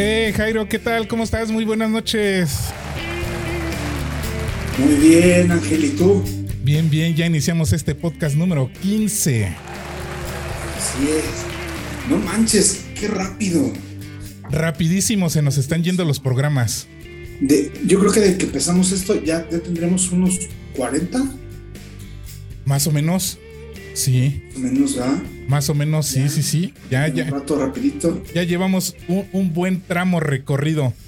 Eh, Jairo, ¿qué tal? ¿Cómo estás? Muy buenas noches. Muy bien, Ángel, ¿y tú? Bien, bien, ya iniciamos este podcast número 15. Así es. No manches, qué rápido. Rapidísimo se nos están yendo los programas. De, yo creo que desde que empezamos esto ya, ya tendremos unos 40. Más o menos. Sí. Más o menos, ¿verdad? Más o menos, sí, Ya. sí, sí. Ya, Un ya. rato rapidito. Ya llevamos un, un buen tramo recorrido.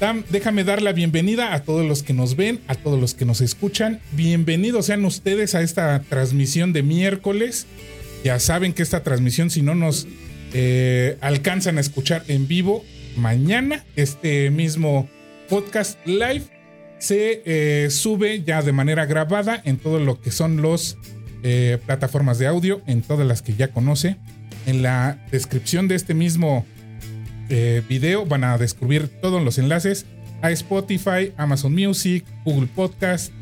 Dam- déjame dar la bienvenida a todos los que nos ven, a todos los que nos escuchan. Bienvenidos sean ustedes a esta transmisión de miércoles. Ya saben que esta transmisión, si no nos eh, alcanzan a escuchar en vivo, mañana este mismo podcast live se eh, sube ya de manera grabada en todo lo que son los eh, plataformas de audio, en todas las que ya conoce. En la descripción de este mismo eh, video van a descubrir todos los enlaces a Spotify, Amazon Music, Google Podcast,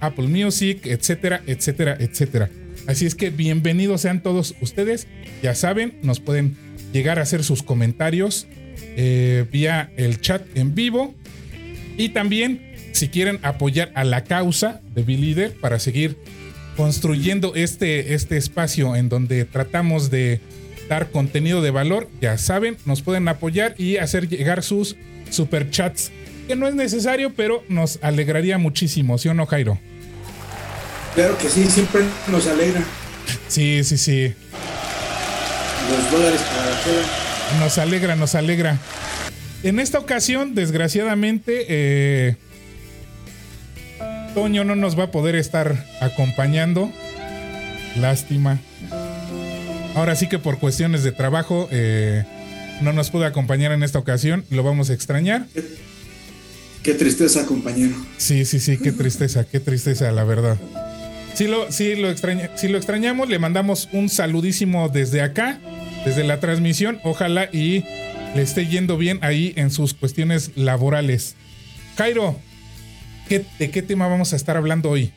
Apple Music, etcétera, etcétera, etcétera. Así es que bienvenidos sean todos ustedes. Ya saben, nos pueden llegar a hacer sus comentarios vía el chat en vivo. Y también, si quieren apoyar a la causa de B-Leader para seguir construyendo este, este espacio en donde tratamos de dar contenido de valor, ya saben, nos pueden apoyar y hacer llegar sus superchats, que no es necesario, pero nos alegraría muchísimo, ¿sí o no, Jairo? Claro que sí, siempre nos alegra. Sí, sí, sí. Los dólares para. Nos alegra, nos alegra. En esta ocasión, desgraciadamente, eh, Toño no nos va a poder estar acompañando. Lástima. Ahora sí que por cuestiones de trabajo eh, no nos puede acompañar en esta ocasión. Lo vamos a extrañar. Qué tristeza, compañero. Sí, sí, sí, qué tristeza, qué tristeza, la verdad. Sí lo, sí lo, extraña, sí lo extrañamos, le mandamos un saludísimo desde acá, desde la transmisión. Ojalá y le esté yendo bien ahí en sus cuestiones laborales. Jairo, ¿qué- ¿de qué tema vamos a estar hablando hoy?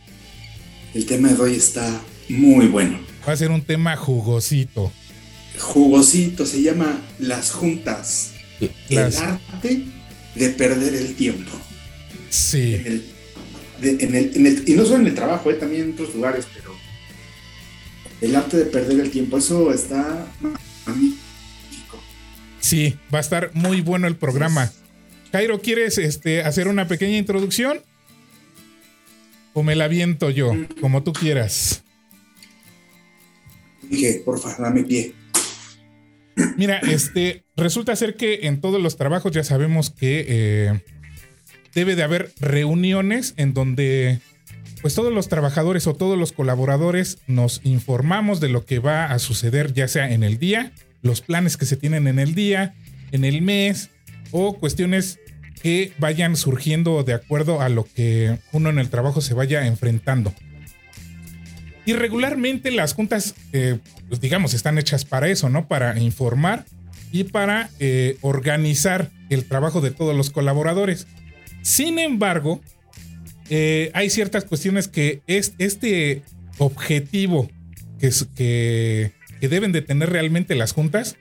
El tema de hoy está muy bueno. Va a ser un tema jugosito. Jugosito, se llama Las Juntas. Las- El arte de perder el tiempo. Sí, En el- de- en el- en el- y no solo en el trabajo, eh, también en otros lugares, pero el arte de perder el tiempo, eso está magnífico. sí, va a estar muy bueno el programa. Jairo, ¿quieres este, hacer una pequeña introducción? ¿O me la viento yo? Como tú quieras. Dije, porfa, dame pie. Mira, este, resulta ser que en todos los trabajos ya sabemos que eh, debe de haber reuniones en donde pues todos los trabajadores o todos los colaboradores nos informamos de lo que va a suceder ya sea en el día, los planes que se tienen en el día, en el mes o cuestiones que vayan surgiendo de acuerdo a lo que uno en el trabajo se vaya enfrentando. Y regularmente las juntas, eh, pues digamos, están hechas para eso, ¿no? Para informar y para eh, organizar el trabajo de todos los colaboradores. Sin embargo, eh, hay ciertas cuestiones que es este objetivo que, que deben de tener realmente las juntas,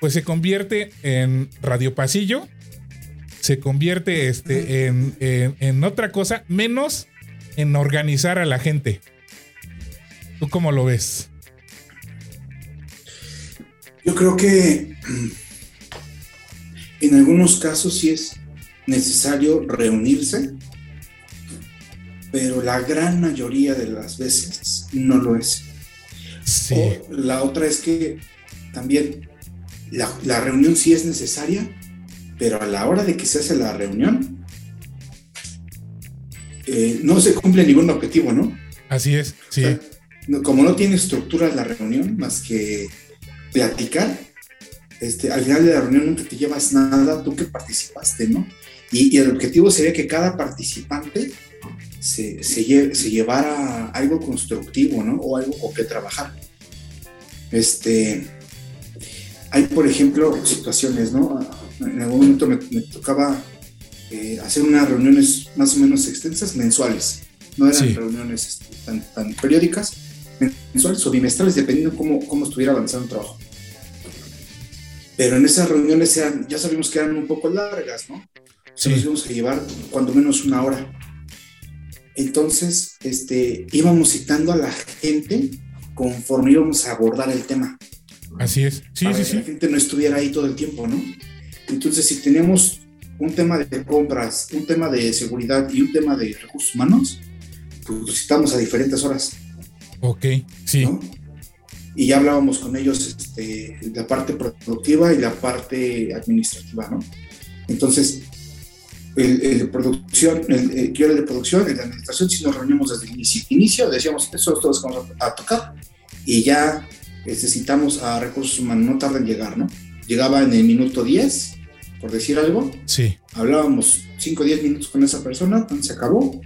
pues se convierte en radio pasillo, se convierte este, en, en- en otra cosa, menos en organizar a la gente. ¿Tú cómo lo ves? Yo creo que mm, en algunos casos sí es necesario reunirse, pero la gran mayoría de las veces no lo es. Sí. O la otra es que también la, la reunión sí es necesaria, pero a la hora de que se hace la reunión, eh, no se cumple ningún objetivo, ¿no? Así es, sí. O sea, no- como no tiene estructura la reunión más que platicar, este, al final de la reunión nunca te llevas nada, tú que participaste, ¿no? Y, y el objetivo sería que cada participante se, se, se, llevara algo constructivo, ¿no? O algo con que trabajar. Este, hay, por ejemplo, situaciones, ¿no? En algún momento me, me tocaba eh, hacer unas reuniones más o menos extensas, mensuales. No eran reuniones este, tan, tan, periódicas, mensuales o bimestrales, dependiendo cómo, cómo estuviera avanzando el trabajo. Pero en esas reuniones eran, ya sabíamos que eran un poco largas, ¿no? Se nos íbamos a llevar cuando menos una hora. Entonces, este, íbamos citando a la gente conforme íbamos a abordar el tema. Así es. Sí, para sí, que sí. la gente no estuviera ahí todo el tiempo, ¿no? Entonces, si tenemos un tema de compras, un tema de seguridad y un tema de recursos humanos, pues citamos a diferentes horas. Ok, sí. ¿no? Y ya hablábamos con ellos este, la parte productiva y la parte administrativa, ¿no? Entonces, el, el producción, el, el, yo era de producción, el de administración, si nos reunimos desde el inicio, inicio decíamos, eso es todo lo que vamos a, a, tocar, y ya necesitamos a recursos humanos, no tarda en llegar, ¿no? Llegaba en el minuto 10, por decir algo. Sí. Hablábamos 5 o 10 minutos con esa persona, se acabó.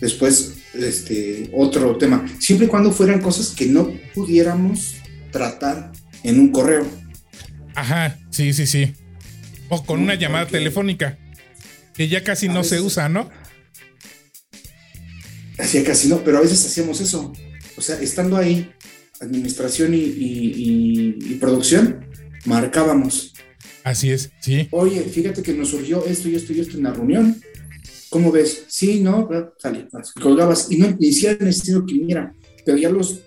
Después, este, otro tema. Siempre y cuando fueran cosas que no pudiéramos tratar en un correo. Ajá, sí, sí, sí. O con una llamada telefónica, que ya casi a no veces, se usa, ¿no? Hacía casi no, pero a veces hacíamos eso. O sea, estando ahí, administración y, y, y, y producción, marcábamos. Así es, sí. Oye, fíjate que nos surgió esto y esto y esto en la reunión. ¿Cómo ves? Sí, no, sale, colgabas. Y no ni siquiera necesito que viniera, pero ya los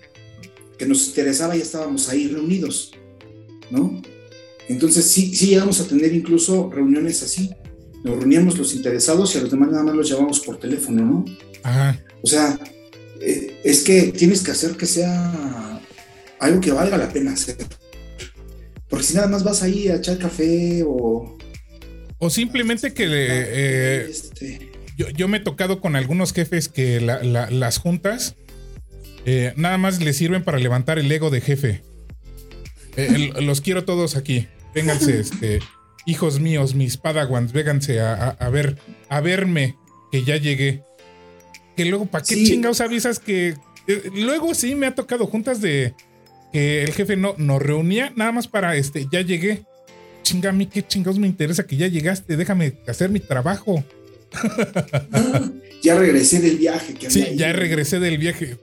que nos interesaba ya estábamos ahí reunidos, ¿no? Entonces sí, sí llegamos a tener incluso reuniones así. Nos reuníamos los interesados y a los demás nada más los llamamos por teléfono, ¿no? Ajá. O sea, eh, es que tienes que hacer que sea algo que valga la pena hacer. Porque si nada más vas ahí a echar café o... O simplemente que le, eh, este... yo, yo, me he tocado con algunos jefes que la, la, las juntas eh, nada más les sirven para levantar el ego de jefe. Eh, los quiero todos aquí. Vénganse, este, hijos míos, mis padawans, vénganse a, a, a, ver, a verme que ya llegué. Que luego, ¿para qué sí. chingados avisas que... Eh, luego sí me ha tocado juntas de que el jefe no nos reunía nada más para este, ya llegué. Chinga, a mí qué chingados me interesa que ya llegaste, déjame hacer mi trabajo. Ah, ya regresé del viaje. Que sí, ya regresé del viaje.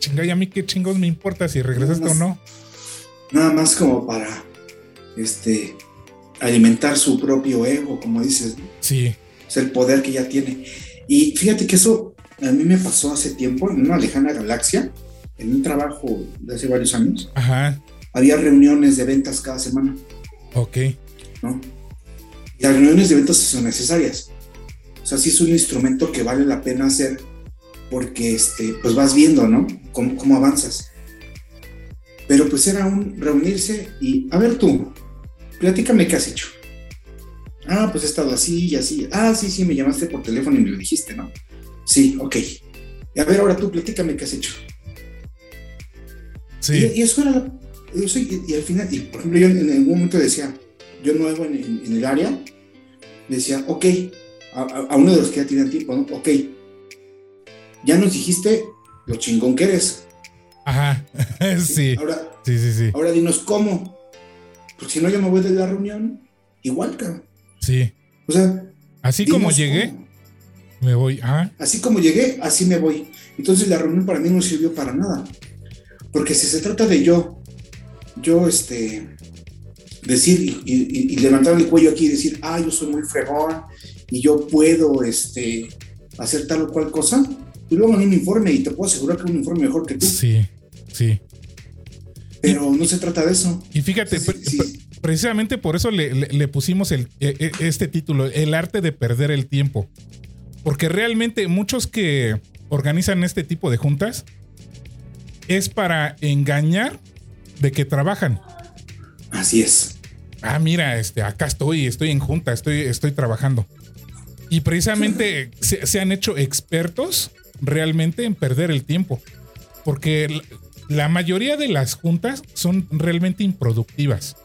Chinga, y a mí qué chingados me importa si regresaste más, o no. Nada más como para este alimentar su propio ego, como dices. Sí. Es el poder que ya tiene. Y fíjate que eso a mí me pasó hace tiempo en una lejana galaxia, en un trabajo de hace varios años. Ajá. Había reuniones de ventas cada semana. Ok. ¿no? Y las reuniones de ventas son necesarias. O sea, sí es un instrumento que vale la pena hacer porque este, pues vas viendo, ¿no? Cómo, cómo avanzas. Pero pues era un reunirse y, a ver tú, platícame qué has hecho. Ah, pues he estado así y así. Ah, sí, sí, me llamaste por teléfono y me lo dijiste, ¿no? Sí, ok. Y a ver, ahora tú, platícame qué has hecho. Sí. Y, y eso era, eso, y, y, al final, y por ejemplo, yo en, en algún momento decía, yo nuevo en, en, en el área, decía, ok, a, a, uno de los que ya tienen tiempo, ¿no? Ok, ya nos dijiste lo chingón que eres. Ajá, sí. Ahora, sí, sí, sí. Ahora dinos cómo. Porque si no, yo me voy de la reunión igual, cabrón. Sí. O sea. Así como llegué, cómo. me voy. Ajá. Así como llegué, así me voy. Entonces la reunión para mí no sirvió para nada. Porque si se trata de yo, yo, este, decir y, y, y, levantar el cuello aquí y decir, ah, yo soy muy fregón y yo puedo este, hacer tal o cual cosa, y luego en un informe y te puedo asegurar que es un informe mejor que tú. Sí, sí. Pero y, no se trata de eso. Y fíjate, sí, sí. precisamente por eso le, le, le pusimos el, este título, El arte de perder el tiempo. Porque realmente muchos que organizan este tipo de juntas es para engañar de que trabajan. Así es. Ah, mira, este, acá estoy, estoy en junta, estoy, estoy trabajando. Y precisamente se, se, han hecho expertos realmente en perder el tiempo. Porque la mayoría de las juntas son realmente improductivas.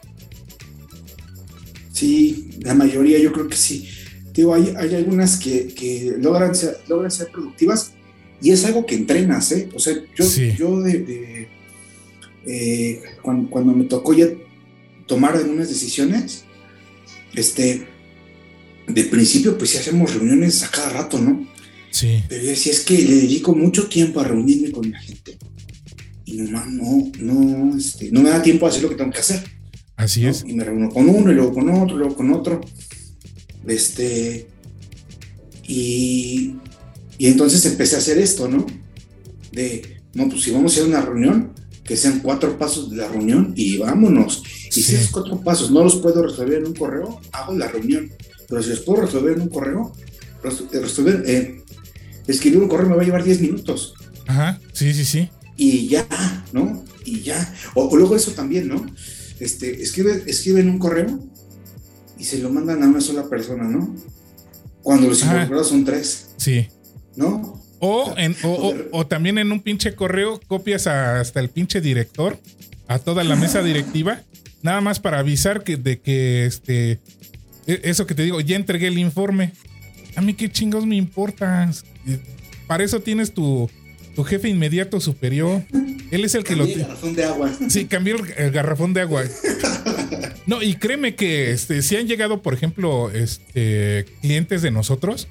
Sí, la mayoría yo creo que sí. Digo, hay, hay algunas que, logran, ser, logran ser productivas y es algo que entrenas, ¿eh? O sea, yo, yo de, eh, cuando, me tocó ya tomar algunas decisiones, este, de principio pues sí hacemos reuniones a cada rato, ¿no? Sí. Pero yo decía, es que le dedico mucho tiempo a reunirme con la gente. Y no, no, no, este, no me da tiempo a hacer lo que tengo que hacer. Así es. Y me reúno con uno, y luego con otro, y luego con otro. Este. Y, y entonces empecé a hacer esto, ¿no? De, no, pues si vamos a hacer una reunión, que sean cuatro pasos de la reunión y vámonos. Y si esos cuatro pasos no los puedo resolver en un correo, hago la reunión. Pero si los puedo resolver en un correo, resolver, eh, escribir un correo me va a llevar 10 minutos. Ajá, sí, sí, sí. Y ya, ¿no? Y ya. O, luego eso también, ¿no? Este, escribe, escriben un correo y se lo mandan a una sola persona, ¿no? Cuando los involucrados son tres. Sí. ¿No? O, en, o, también en un pinche correo copias hasta el pinche director, a toda la mesa directiva, nada más para avisar que, de que este, e, eso que te digo, ya entregué el informe. A mí qué chingos me importa. Para eso tienes tu, tu jefe inmediato superior. Él es el que lo. El garrafón de agua. Sí, cambió el, garrafón de agua. No, y créeme que este, si han llegado, por ejemplo, este, clientes de nosotros.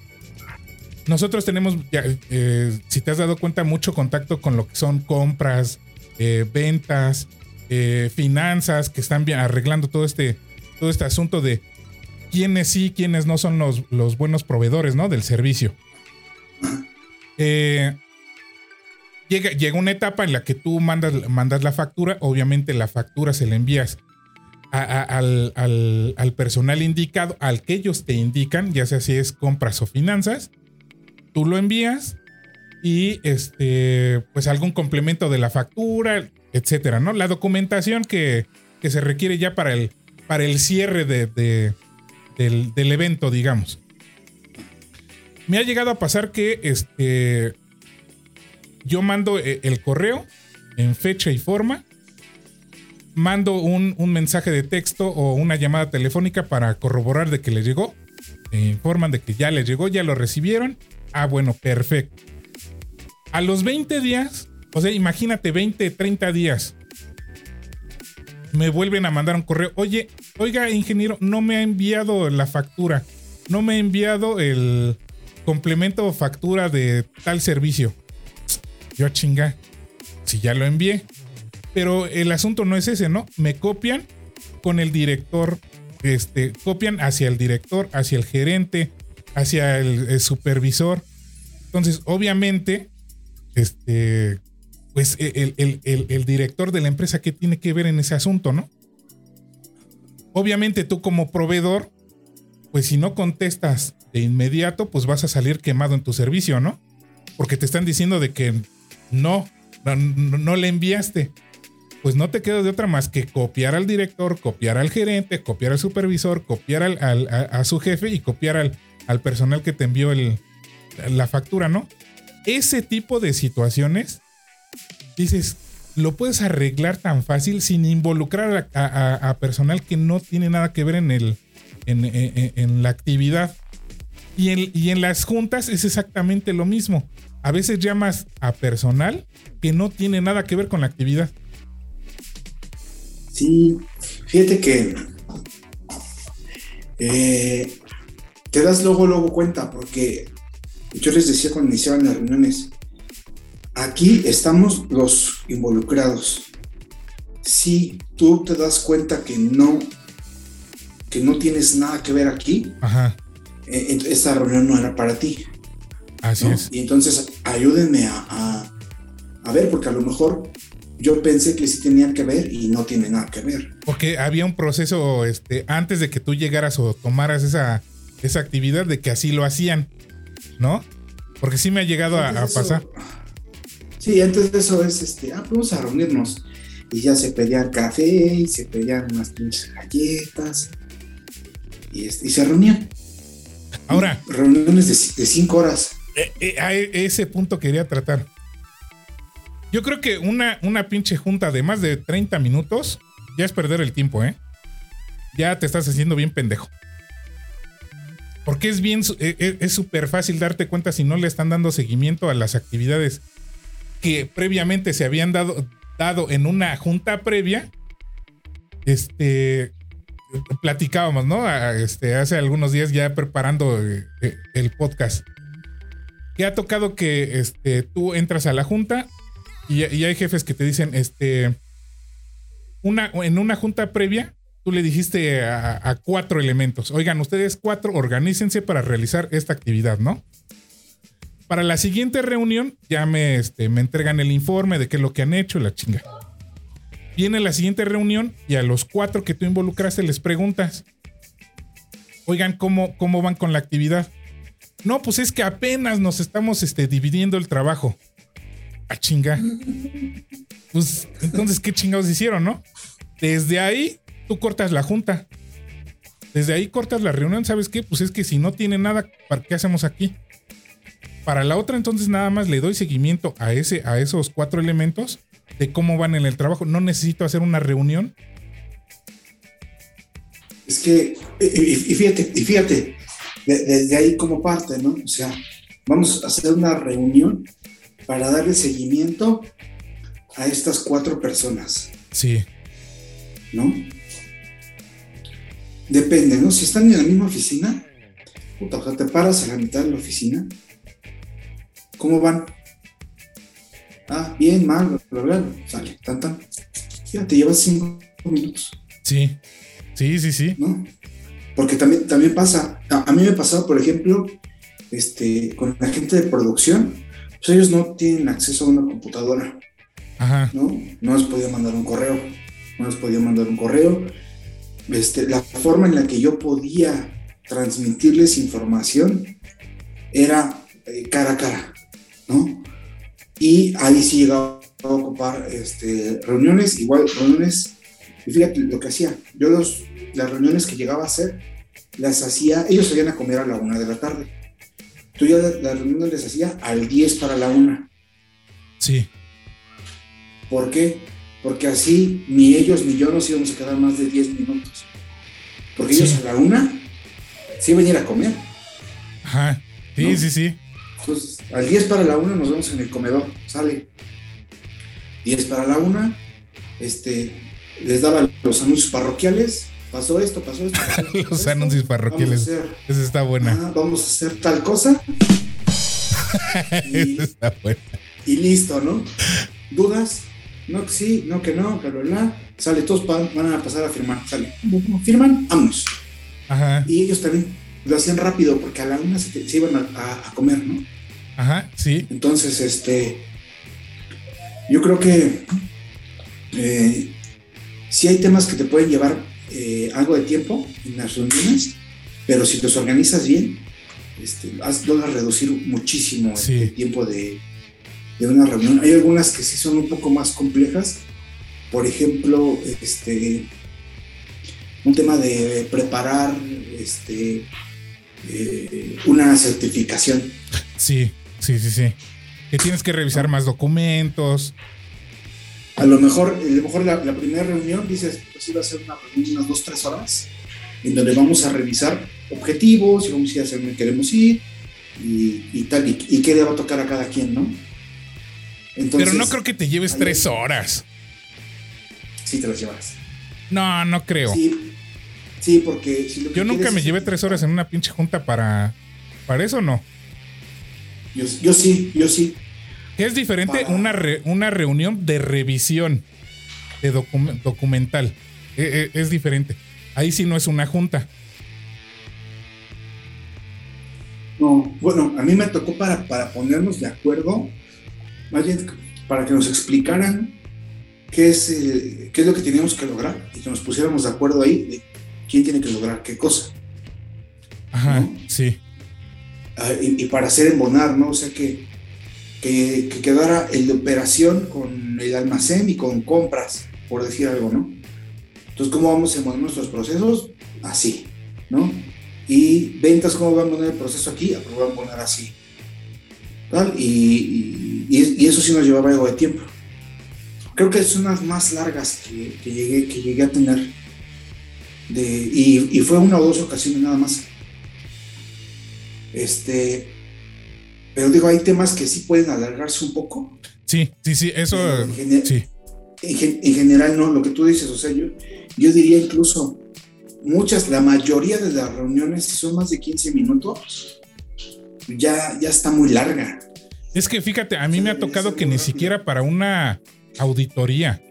Nosotros tenemos, eh, si te has dado cuenta, mucho contacto con lo que son compras, eh, ventas, eh, finanzas, que están arreglando todo este, todo este asunto de quiénes sí, quiénes no son los, los buenos proveedores, ¿no? Del servicio. Eh, llega, una etapa en la que tú mandas, mandas la factura, obviamente la factura se la envías al, personal indicado, al que ellos te indican, ya sea si es compras o finanzas, tú lo envías y este, pues algún complemento de la factura, etcétera, ¿no? La documentación que, se requiere ya para el, para el cierre de, del, evento, digamos. Me ha llegado a pasar que este, yo mando eh, el correo en fecha y forma, mando un, mensaje de texto o una llamada telefónica para corroborar de que les llegó. Me informan de que ya les llegó, ya lo recibieron. Ah, bueno, perfecto. A los 20 días, o sea, imagínate 20, 30 días, me vuelven a mandar un correo. Oye, oiga, ingeniero, no me ha enviado la factura. No me ha enviado el complemento o factura de tal servicio. Yo chinga, si ya lo envié. Pero el asunto no es ese, ¿no? Me copian con el director, este, copian hacia el director, hacia el gerente, hacia el, supervisor. Entonces, obviamente, este, pues el, el, director de la empresa, ¿qué tiene que ver en ese asunto, no? Obviamente tú como proveedor, pues si no contestas de inmediato, pues vas a salir quemado en tu servicio, ¿no? Porque te están diciendo de que no, no, le enviaste. Pues no te queda de otra más que copiar al director, copiar al gerente, copiar al supervisor, copiar al, a, su jefe y copiar al, al personal que te envió el, la factura, ¿no? Ese tipo de situaciones, dices, lo puedes arreglar tan fácil sin involucrar a, personal que no tiene nada que ver en, el, en, la actividad. Y en, y en las juntas es exactamente lo mismo a veces llamas a personal que no tiene nada que ver con la actividad. Sí, fíjate que eh, te das luego, luego cuenta, porque yo les decía cuando iniciaban las reuniones, aquí estamos los involucrados. Si tú te das cuenta que no, que no tienes nada que ver aquí, eh, esta reunión no era para ti. Así es. Y entonces ayúdenme a, ver, porque a lo mejor yo pensé que sí tenían que ver y no tiene nada que ver. Porque había un proceso este, antes de que tú llegaras o tomaras esa, esa actividad de que así lo hacían, ¿no? Porque sí me ha llegado a, pasar. Sí, antes de eso es, este, ah, vamos a reunirnos. Y ya se pedían café y se pedían unas pinches galletas. Y, este, y se reunían. Ahora. Reuniones de, de cinco horas. Eh, eh, a e, ese punto quería tratar. Yo creo que una, una pinche junta de más de 30 minutos ya es perder el tiempo, ¿eh? ya te estás haciendo bien pendejo. Porque es bien, e, e, es súper fácil darte cuenta si no le están dando seguimiento a las actividades que previamente se habían dado, dado en una junta previa. Este, platicábamos, ¿no? Este, hace algunos días ya preparando eh, eh, el podcast. Que ha tocado que este, tú entras a la junta y, hay jefes que te dicen, este, una, en una junta previa, tú le dijiste a, cuatro elementos, oigan, ustedes cuatro, organícense para realizar esta actividad, ¿no? Para la siguiente reunión ya me, este, me entregan el informe de qué es lo que han hecho, la chinga. Viene la siguiente reunión y a los cuatro que tú involucraste les preguntas, oigan, ¿cómo, cómo van con la actividad? No, pues es que apenas nos estamos este, dividiendo el trabajo. A chinga. Pues entonces, ¿qué chingados hicieron, no? Desde ahí, tú cortas la junta. Desde ahí cortas la reunión, ¿sabes qué? Pues es que si no tiene nada, ¿para qué hacemos aquí? Para la otra, entonces nada más le doy seguimiento a, ese, a esos cuatro elementos de cómo van en el trabajo. No necesito hacer una reunión. Es que, y, fíjate, y fíjate, desde ahí como parte, ¿no? O sea, vamos a hacer una reunión para darle seguimiento a estas cuatro personas. Sí. ¿No? Depende, ¿no? Si están en la misma oficina, puta, o sea, te paras a la mitad de la oficina. ¿Cómo van? Ah, bien, mal, bla, bla, sale, tan, tan. Ya te llevas cinco minutos. Sí, sí, sí, sí. ¿No? Porque también, también pasa, a, mí me pasado, por ejemplo, este, con la gente de producción, pues ellos no tienen acceso a una computadora. Ajá. ¿No? No les podía mandar un correo. No les podía mandar un correo. Este, la forma en la que yo podía transmitirles información era eh, cara a cara, ¿no? Y ahí sí llegaba a ocupar este, reuniones, igual reuniones, y fíjate lo que hacía, yo los, las reuniones que llegaba a hacer, las hacía, ellos salían a comer a la una de la tarde. Tú ya las reuniones les hacía al 10 para la una. Sí. ¿Por qué? Porque así ni ellos ni yo nos íbamos a quedar más de 10 minutos. Porque ellos a la una sí venir a comer. Ajá. Sí, sí, sí. Entonces, al 10 para la una nos vemos en el comedor, sale. 10 para la una, este, les daba los anuncios parroquiales, pasó esto, pasó esto. los anuncios parroquiales. Esa está buena. vamos a hacer tal cosa. y, está buena. Y listo, ¿no? ¿Dudas? No que sí, no que no, bla, bla, bla. Sale, todos van a pasar a firmar. Sale. Firman, vamos. Ajá. Y ellos también lo hacían rápido porque a la una se, iban a, comer, ¿no? Ajá, sí. Entonces, este, yo creo que eh, sí hay temas que te pueden llevar eh, algo de tiempo en las reuniones, pero si los organizas bien, este, logras reducir muchísimo el, tiempo de, de, una reunión. Hay algunas que sí son un poco más complejas, por ejemplo, este, un tema de preparar este, eh, una certificación. Sí, sí, sí, sí. Que tienes que revisar más documentos. A lo mejor, a lo mejor la, primera reunión, dices, pues iba a ser una reunión unas dos, tres horas, en donde vamos a revisar objetivos y vamos a ir a hacer dónde queremos ir y, tal, y, qué le va a tocar a cada quien, ¿no? Pero no creo que te lleves tres horas. Sí, te las llevas. No, no creo. Sí, Sí, porque Yo nunca me llevé tres horas en una pinche junta para. ¿Para eso no? Yo, yo sí, yo sí. es diferente una, una reunión de revisión de documental. E, e, es diferente. Ahí sí no es una junta. No, bueno, a mí me tocó para, para ponernos de acuerdo, más bien para que nos explicaran qué es, eh, qué es lo que teníamos que lograr y que nos pusiéramos de acuerdo ahí quién tiene que lograr qué cosa. Ajá, sí. Ah, y, para hacer embonar, ¿no? O sea, que, que, quedara el de operación con el almacén y con compras, por decir algo, ¿no? Entonces, ¿cómo vamos a embonar nuestros procesos? Así, ¿no? Y ventas, ¿cómo vamos a poner el proceso aquí? Vamos a poner así. ¿Tal? Y, y, eso sí nos llevaba algo de tiempo. Creo que son las más largas que, que, llegué, que llegué a tener De, y, y fue una o dos ocasiones nada más. Este, pero digo, hay temas que sí pueden alargarse un poco. Sí, sí, sí, eso. En, gener- Sí, en general, no, lo que tú dices, o sea, yo, yo diría incluso muchas, la mayoría de las reuniones, si son más de 15 minutos, ya, ya está muy larga. Es que fíjate, a mí me ha tocado que ni siquiera para una auditoría,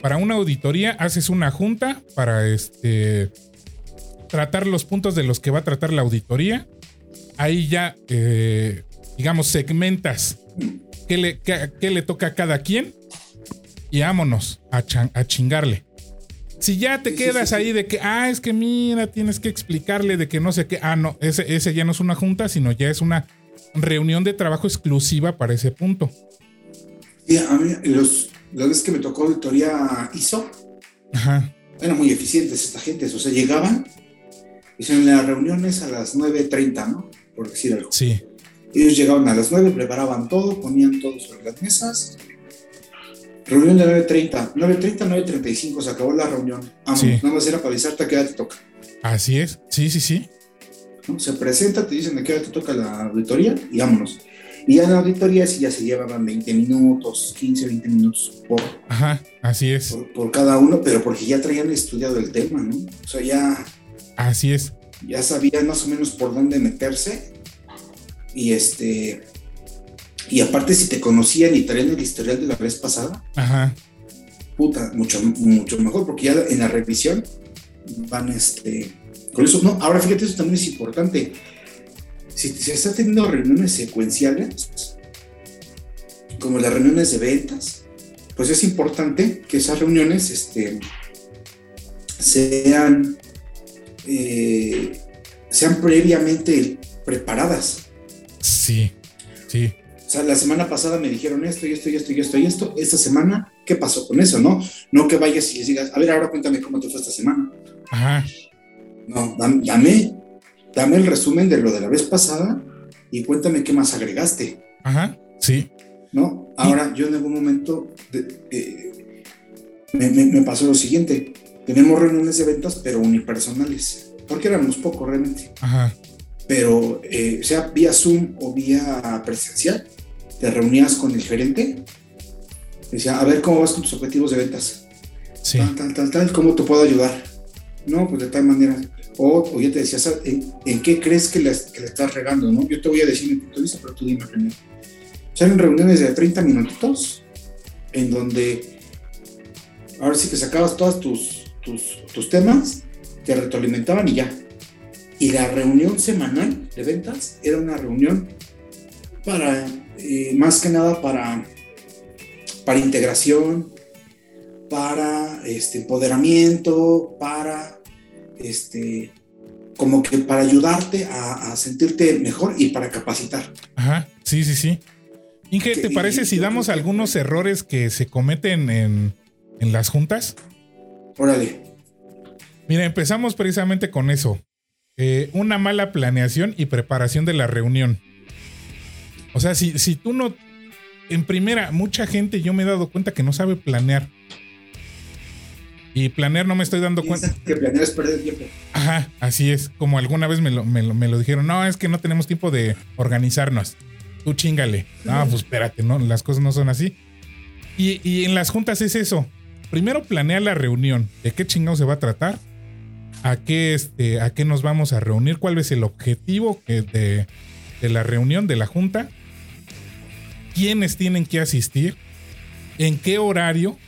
para una auditoría haces una junta para este tratar los puntos de los que va a tratar la auditoría. Ahí ya, eh, digamos, segmentas qué le, qué- qué le toca a cada quien y vámonos a, chan- a chingarle. Si ya te quedas ahí de que, ah, es que mira, tienes que explicarle de que no sé qué, ah, no, ese, ese ya no es una junta, sino ya es una reunión de trabajo exclusiva para ese punto. Sí, a mí, los, las veces que me tocó auditoría ISO, Ajá, eran muy eficientes esta gente, o sea, llegaban, hicieron las reuniones a las 9.30, ¿no? Por decir algo. sí, Ellos llegaban a las 9, preparaban todo, ponían todo sobre las mesas. Reunión de 9.30, 9.30, 9.35, se acabó la reunión. Vamos, Sí. nada más era para avisarte a qué hora te toca. así es, sí, sí, sí. ¿No? Se presenta, te dicen a qué hora te toca la auditoría y vámonos. Y ya en la auditoría sí ya se llevaban 20 minutos, 15, 20 minutos por, Ajá, así es, por, por cada uno, pero porque ya traían estudiado el tema, ¿no? O sea, ya, así es. ya sabían más o menos por dónde meterse. Y este. Y aparte, si te conocían y traían el historial de la vez pasada, Ajá, puta, mucho, mucho mejor, porque ya en la revisión van este. Con eso, no, ahora fíjate, eso también es importante. Si se está teniendo reuniones secuenciales, como las reuniones de ventas, pues es importante que esas reuniones este, sean, eh, sean previamente preparadas. sí, sí, O sea, la semana pasada me dijeron esto y esto y esto y esto y esto. Esta semana, ¿qué pasó con eso, no? No que vayas y les digas, a ver, ahora cuéntame cómo te fue esta semana. ajá, No, dam- dame, dame el resumen de lo de la vez pasada y cuéntame qué más agregaste, ajá, sí, ¿no? Ahora, yo en algún momento de- eh, me, me- me pasó lo siguiente. Tenemos reuniones de ventas, pero unipersonales, porque éramos pocos realmente. ajá, Pero, eh, sea vía Zoom o vía presencial, te reunías con el gerente, decía, a ver cómo vas con tus objetivos de ventas. sí, tal, tal, tal, tal, ¿cómo te puedo ayudar? No, pues de tal manera. O, o ya te decía, "Sa- ¿en, en qué crees que le, estás regando? ¿no? Yo te voy a decir mi punto de vista, pero tú dime primero. Eran reuniones de 30 minutitos, en donde ahora sí que sacabas todos tus, tus, tus temas, te retroalimentaban y ya. Y la reunión semanal de ventas era una reunión para, eh, más que nada para, para integración, para este empoderamiento, para este como que para ayudarte a, a sentirte mejor y para capacitar. ajá, sí, sí, sí. Inge, ¿te parece si damos algunos errores que se cometen en, en las juntas? Órale, Mira, empezamos precisamente con eso. Eh, una mala planeación y preparación de la reunión. O sea, si, si tú no... En primera, mucha gente yo me he dado cuenta que no sabe planear. Y planear no me estoy dando cuenta. que planear es perder tiempo. Ajá, así es. Como alguna vez me lo, me lo- me lo dijeron. No, es que no tenemos tiempo de organizarnos. Tú chingale. No, pues espérate, no, las cosas no son así. Y, y en las juntas es eso. Primero planea la reunión. ¿De qué chingado se va a tratar? ¿A qué, este, ¿A qué nos vamos a reunir? ¿Cuál es el objetivo de, de la reunión, de la junta? ¿Quiénes tienen que asistir? ¿En qué horario?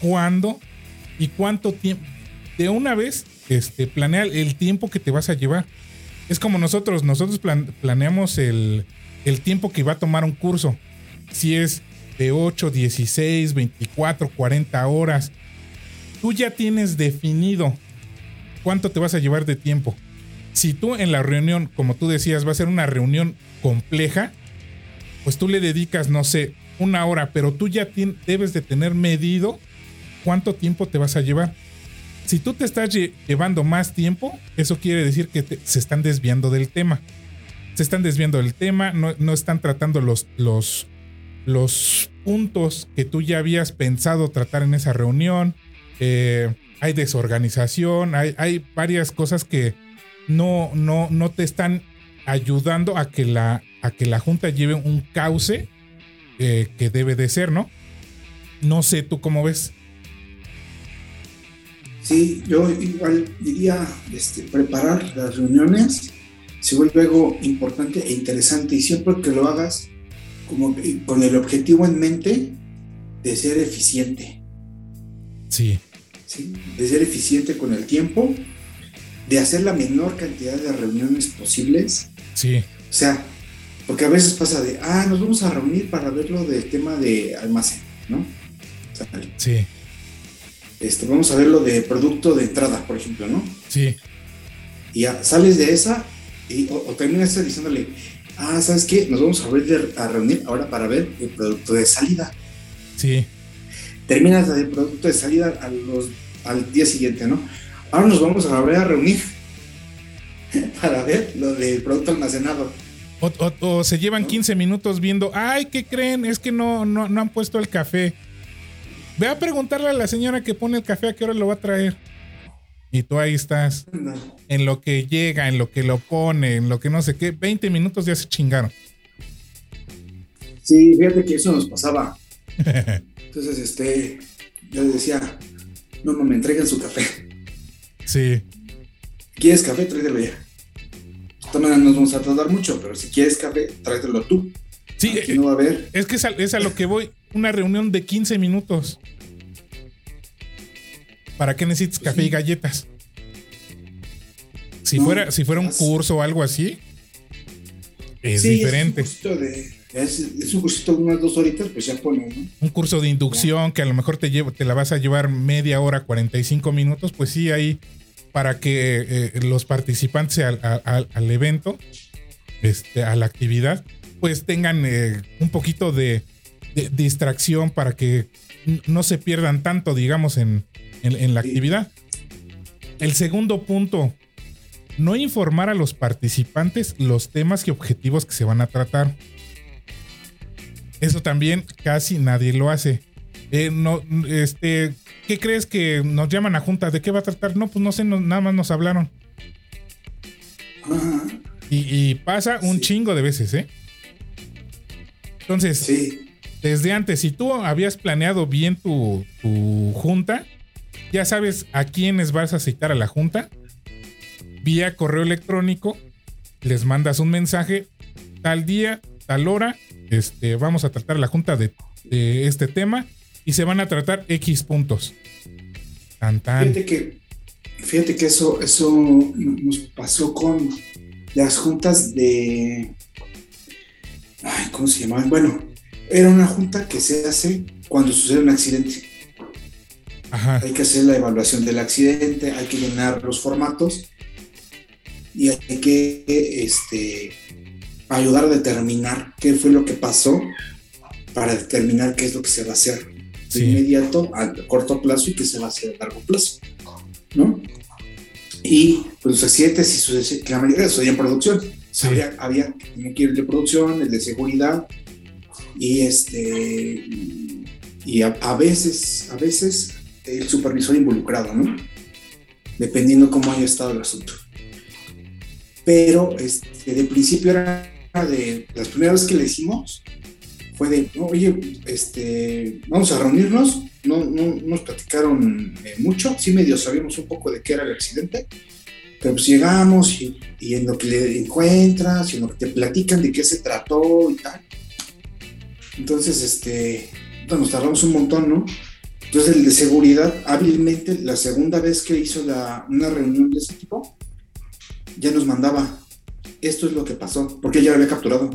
¿Cuándo? ¿Y cuánto tiempo? De una vez, este, planea el tiempo que te vas a llevar. Es como nosotros, nosotros plan- planeamos el, el tiempo que va a tomar un curso. Si es de 8, 16, 24, 40 horas. Tú ya tienes definido cuánto te vas a llevar de tiempo. Si tú en la reunión, como tú decías, va a ser una reunión compleja, pues tú le dedicas, no sé, una hora, pero tú ya debes de tener medido cuánto tiempo te vas a llevar. Si tú te estás lle- llevando más tiempo, eso quiere decir que se están desviando del tema. Se están desviando del tema, no, no están tratando los, los, los puntos que tú ya habías pensado tratar en esa reunión. Eh, hay desorganización, hay, hay varias cosas que no, no, no te están ayudando a que la, a que la Junta lleve un cauce eh, que debe de ser, ¿no? No sé, ¿tú cómo ves? Sí, yo igual diría este, preparar las reuniones se vuelve algo importante e interesante y siempre que lo hagas como con el objetivo en mente de ser eficiente. Sí. ¿Sí? De ser eficiente con el tiempo, de hacer la menor cantidad de reuniones posibles. Sí. O sea, porque a veces pasa de, ah, nos vamos a reunir para ver lo del tema de almacén, ¿no? Sí. Este, vamos a ver lo de producto de entrada, por ejemplo, ¿no? Sí. Y ya sales de esa y, o, terminas diciéndole, ah, ¿sabes qué? Nos vamos a, ver, a reunir ahora para ver el producto de salida. Sí. Terminas el producto de salida a los, al día siguiente, ¿no? Ahora nos vamos a volver a reunir para ver lo del producto almacenado. O, se llevan 15 minutos viendo, ay, ¿qué creen? Es que no, no, no han puesto el café. Ve a preguntarle a la señora que pone el café a qué hora lo va a traer. Y tú ahí estás. En lo que llega, en lo que lo pone, en lo que no sé qué. 20 minutos ya se chingaron. Sí, fíjate que eso nos pasaba. Entonces, este, yo le decía, no, no, me entreguen su café. Sí. ¿Quieres café? Tráetelo ya. Maneras, nos vamos a tardar mucho, pero si quieres café, tráetelo tú. Sí, Aquí no va a haber. Es que es a, lo que voy. Una reunión de 15 minutos. ¿Para qué necesitas café y galletas? Si fuera, si fuera un curso o algo así, es diferente. Es un, de, es, un cursito de unas dos horitas, pues ya pones, ¿no? Un curso de inducción que a lo mejor te, llevo, te la vas a llevar media hora, 45 minutos, pues sí, ahí para que eh, los participantes al, evento, este, a la actividad, pues tengan eh, un poquito de, distracción para que no se pierdan tanto, digamos, en, la actividad. El segundo punto, no informar a los participantes los temas y objetivos que se van a tratar. Eso también casi nadie lo hace. Eh, no, este, ¿Qué crees que nos llaman a junta? ¿De qué va a tratar? No, pues no sé, nada más nos hablaron. Y, pasa un chingo de veces, ¿eh? Entonces, desde antes, si tú habías planeado bien tu, junta, ya sabes a quiénes vas a citar a la junta. Vía correo electrónico, les mandas un mensaje, tal día, tal hora, este, vamos a tratar la junta de este tema y se van a tratar X puntos. Fíjate que, fíjate que eso, eso nos pasó con las juntas de. Ay, ¿Cómo se llamaban? Bueno, era una junta que se hace cuando sucede un accidente. Hay que hacer la evaluación del accidente, hay que llenar los formatos y hay que este, ayudar a determinar qué fue lo que pasó para determinar qué es lo que se va a hacer inmediato, a corto plazo y que se va a hacer a largo plazo, ¿no? Y pues los accidentes, y la mayoría en producción. Había, había que ir de producción, el de seguridad, y este y a, veces, a veces el supervisor involucrado, ¿no? Dependiendo cómo haya estado el asunto. Pero este, de principio era de las primeras que le hicimos, fue de, oye, este, vamos a reunirnos, no, no nos platicaron eh, mucho, sí medio sabíamos un poco de qué era el accidente, pero pues llegamos y, en lo que le encuentras y en lo que te platican de qué se trató y tal. Entonces, este, nos tardamos un montón, ¿no? Entonces el de seguridad, hábilmente, la segunda vez que hizo la, una reunión de ese tipo, ya nos mandaba, esto es lo que pasó, porque ya lo había capturado.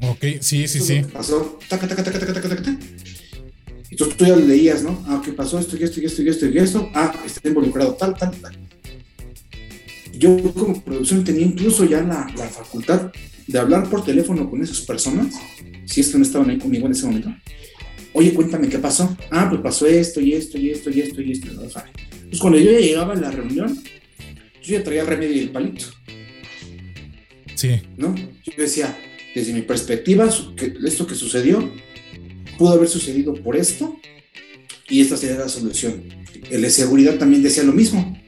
Ok, sí, sí, sí. Pasó, taca, taca, taca, taca, taca, taca. Entonces tú ya leías, ¿no? Ah, ¿qué pasó? Esto y esto y esto y esto y esto. Ah, está involucrado tal, tal, tal. Yo como producción tenía incluso ya la, la facultad de hablar por teléfono con esas personas, si es que no estaban ahí conmigo en ese momento. Oye, cuéntame qué pasó. Ah, pues pasó esto y esto y esto y esto y esto. ¿no? Pues cuando yo ya llegaba a la reunión, yo ya traía el remedio y el palito. Sí. ¿No? Yo decía, desde mi perspectiva, esto que sucedió pudo haber sucedido por esto, y esta sería la solución. El de seguridad también decía lo mismo.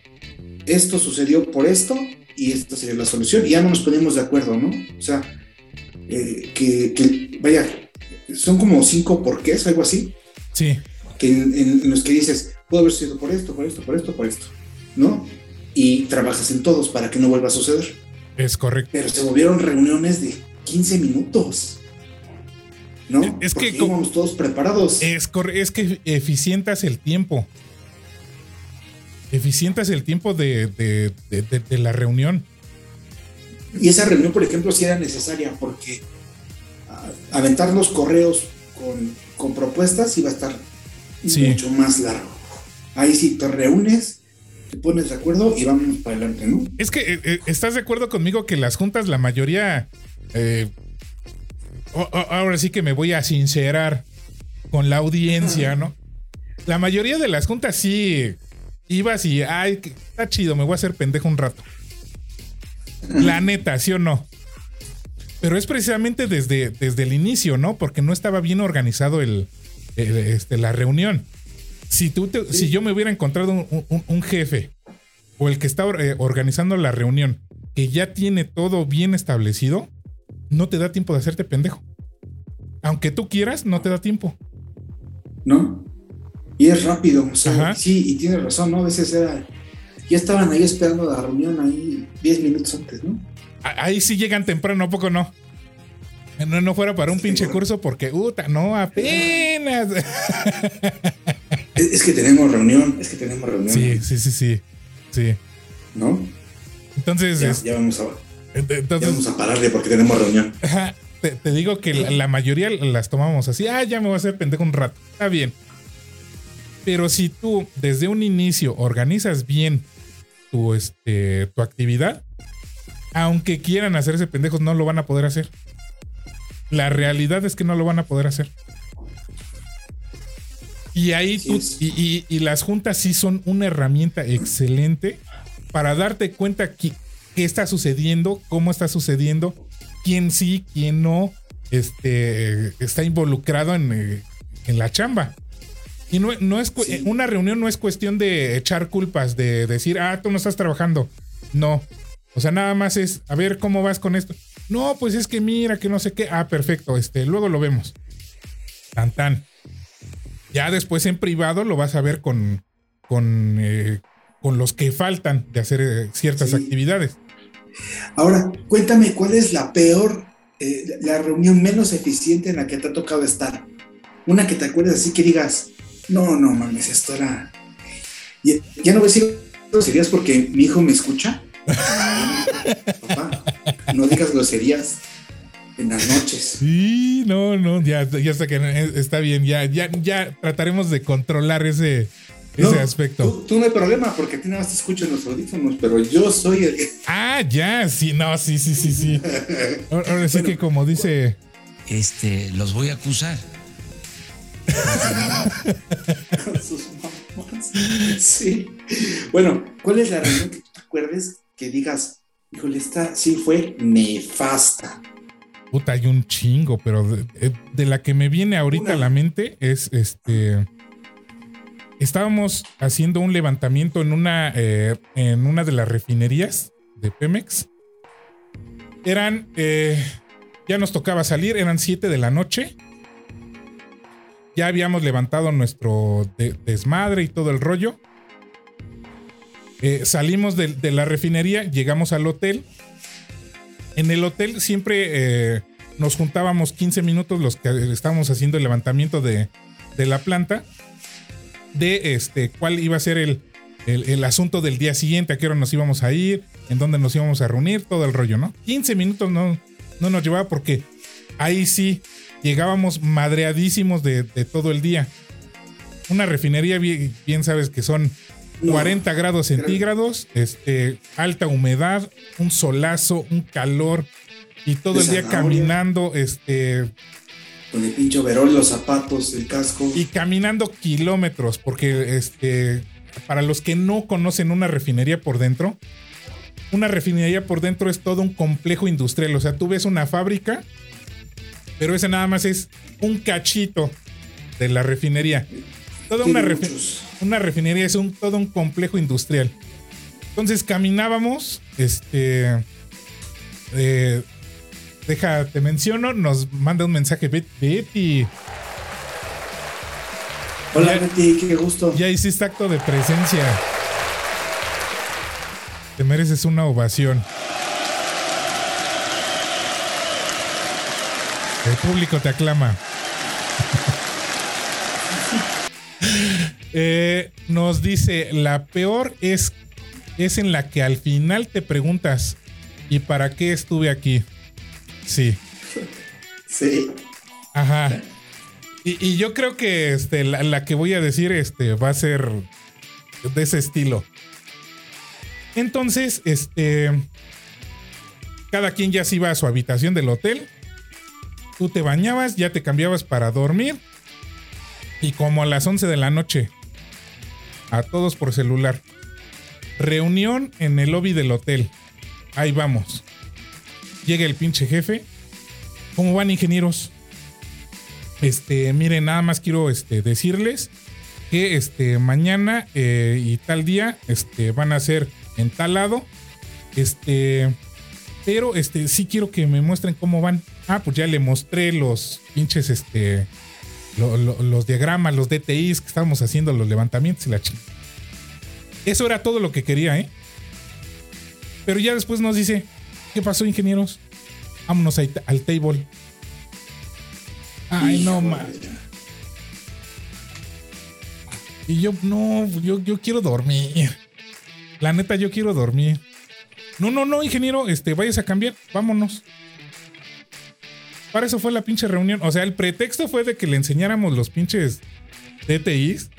Esto sucedió por esto y esta sería la solución. Y ya no nos ponemos de acuerdo, ¿no? O sea, eh, que, vaya, son como cinco porqués, algo así. Sí. Que en, los que dices, puede haber sido por esto, por esto, por esto, por esto, ¿no? Y trabajas en todos para que no vuelva a suceder. Es correcto. Pero se volvieron reuniones de 15 minutos. ¿No? Es que íbamos todos preparados. Es, es que eficientas el tiempo. Eficientas el tiempo de, de, la reunión. Y esa reunión, por ejemplo, sí era necesaria porque aventar los correos con, con propuestas iba a estar mucho más largo. Ahí sí te reúnes, te pones de acuerdo y vamos para adelante, ¿no? Es que eh, eh, estás de acuerdo conmigo que las juntas, la mayoría, eh, ahora sí que me voy a sincerar con la audiencia, ¿no? La mayoría de las juntas sí ibas y, ay, está chido, me voy a hacer pendejo un rato. La neta, ¿sí o no? Pero es precisamente desde, desde el inicio, ¿no? Porque no estaba bien organizado el, este, la reunión. Si, tú si yo me hubiera encontrado un, jefe o el que está eh, organizando la reunión que ya tiene todo bien establecido, no te da tiempo de hacerte pendejo. Aunque tú quieras, no te da tiempo. ¿No? Y es rápido. O sea, sí, y tienes razón, ¿no? A veces era. Ya estaban ahí esperando la reunión ahí 10 minutos antes, ¿no? Ahí sí llegan temprano, ¿a poco no? No, no fuera para un pinche curso porque, puta, no, apenas. Es, que tenemos reunión, es que tenemos reunión. Sí, sí, sí, sí. Sí. ¿No? Entonces. Ya, vamos a. vamos a pararle porque tenemos reunión. te, digo que la, mayoría las tomamos así. Ah, ya me voy a hacer pendejo un rato. Está bien. Pero si tú desde un inicio organizas bien tu, este, tu actividad, aunque quieran hacerse pendejos, no lo van a poder hacer. La realidad es que no lo van a poder hacer. Y ahí y, las juntas sí son una herramienta excelente para darte cuenta qué, qué está sucediendo, cómo está sucediendo, quién sí, quién no este, está involucrado en, la chamba. Y no, no es una reunión no es cuestión de echar culpas, de decir, ah, tú no estás trabajando. No. O sea, nada más es, a ver cómo vas con esto. No, pues es que mira, que no sé qué. Ah, perfecto, este, luego lo vemos. Tan tan. Ya después en privado lo vas a ver con, con, eh, con los que faltan de hacer eh, ciertas actividades. Ahora, cuéntame, ¿cuál es la peor, eh, la reunión menos eficiente en la que te ha tocado estar? Una que te acuerdes así que digas, no, no mames, esto era. Ya, no voy a decir serías porque mi hijo me escucha. Papá, no digas groserías en las noches. Sí, no, no, ya, ya está que está bien, ya, ya, ya trataremos de controlar ese, ese aspecto. Tú, no hay problema porque a ti nada más te escucho en los audífonos, pero yo soy el. Ah, ya, sí, no, sí, sí, sí, sí. Ahora sí que como dice. Este, los voy a acusar. sí. Bueno, ¿cuál es la reunión que tú te acuerdes que digas, híjole, esta sí fue nefasta? Puta, hay un chingo, pero de, la que me viene ahorita a la mente es este. Estábamos haciendo un levantamiento en una, eh, en una de las refinerías de Pemex. Eran. Eh, ya nos tocaba salir, eran 7 de la noche. Ya habíamos levantado nuestro desmadre y todo el rollo. Eh, salimos de, de la refinería, llegamos al hotel en el hotel siempre eh, nos juntábamos 15 minutos los que estábamos haciendo el levantamiento de, la planta, de este, cuál iba a ser el, el, asunto del día siguiente, a qué hora nos íbamos a ir, en dónde nos íbamos a reunir, todo el rollo, ¿no? 15 minutos no, no nos llevaba porque ahí sí llegábamos madreadísimos de, todo el día. Una refinería, bien sabes que son 40 grados centígrados, este, alta humedad, un solazo, un calor y todo el día caminando, este. Con el pincho verón, los zapatos, el casco. Y caminando kilómetros, porque este, para los que no conocen una refinería por dentro, una refinería por dentro es todo un complejo industrial. O sea, tú ves una fábrica, pero ese nada más es un cachito de la refinería. Toda una, una refinería, es un, todo un complejo industrial. Entonces caminábamos, este, eh, deja, te menciono, nos manda un mensaje Betty. Hola Betty, qué gusto. Ya hiciste acto de presencia. Te mereces una ovación. El público te aclama. Eh, nos dice, la peor es, es en la que al final te preguntas, ¿y para qué estuve aquí? Sí. Sí. Ajá. Y, yo creo que este, la, que voy a decir este, va a ser de ese estilo. Entonces, este. Cada quien ya se iba a su habitación del hotel. Tú te bañabas, ya te cambiabas para dormir. Y como a las 11 de la noche, a todos por celular. Reunión en el lobby del hotel. Ahí vamos. Llega el pinche jefe. ¿Cómo van, ingenieros? Este, miren, nada más quiero este, decirles que este, mañana eh, y tal día este, van a ser en tal lado. Este, pero este, sí quiero que me muestren cómo van. Ah, pues ya le mostré los pinches, este, los diagramas, los DTIs que estábamos haciendo, los levantamientos y la chingada. Eso era todo lo que quería, ¿eh? Pero ya después nos dice, ¿qué pasó, ingenieros? Vámonos al table. Ay, no, man. Y yo, no, yo, yo quiero dormir. La neta, yo quiero dormir. No, no, no, ingeniero, este, vayas a cambiar, vámonos. Para eso fue la pinche reunión. O sea, el pretexto fue de que le enseñáramos los pinches DTIs.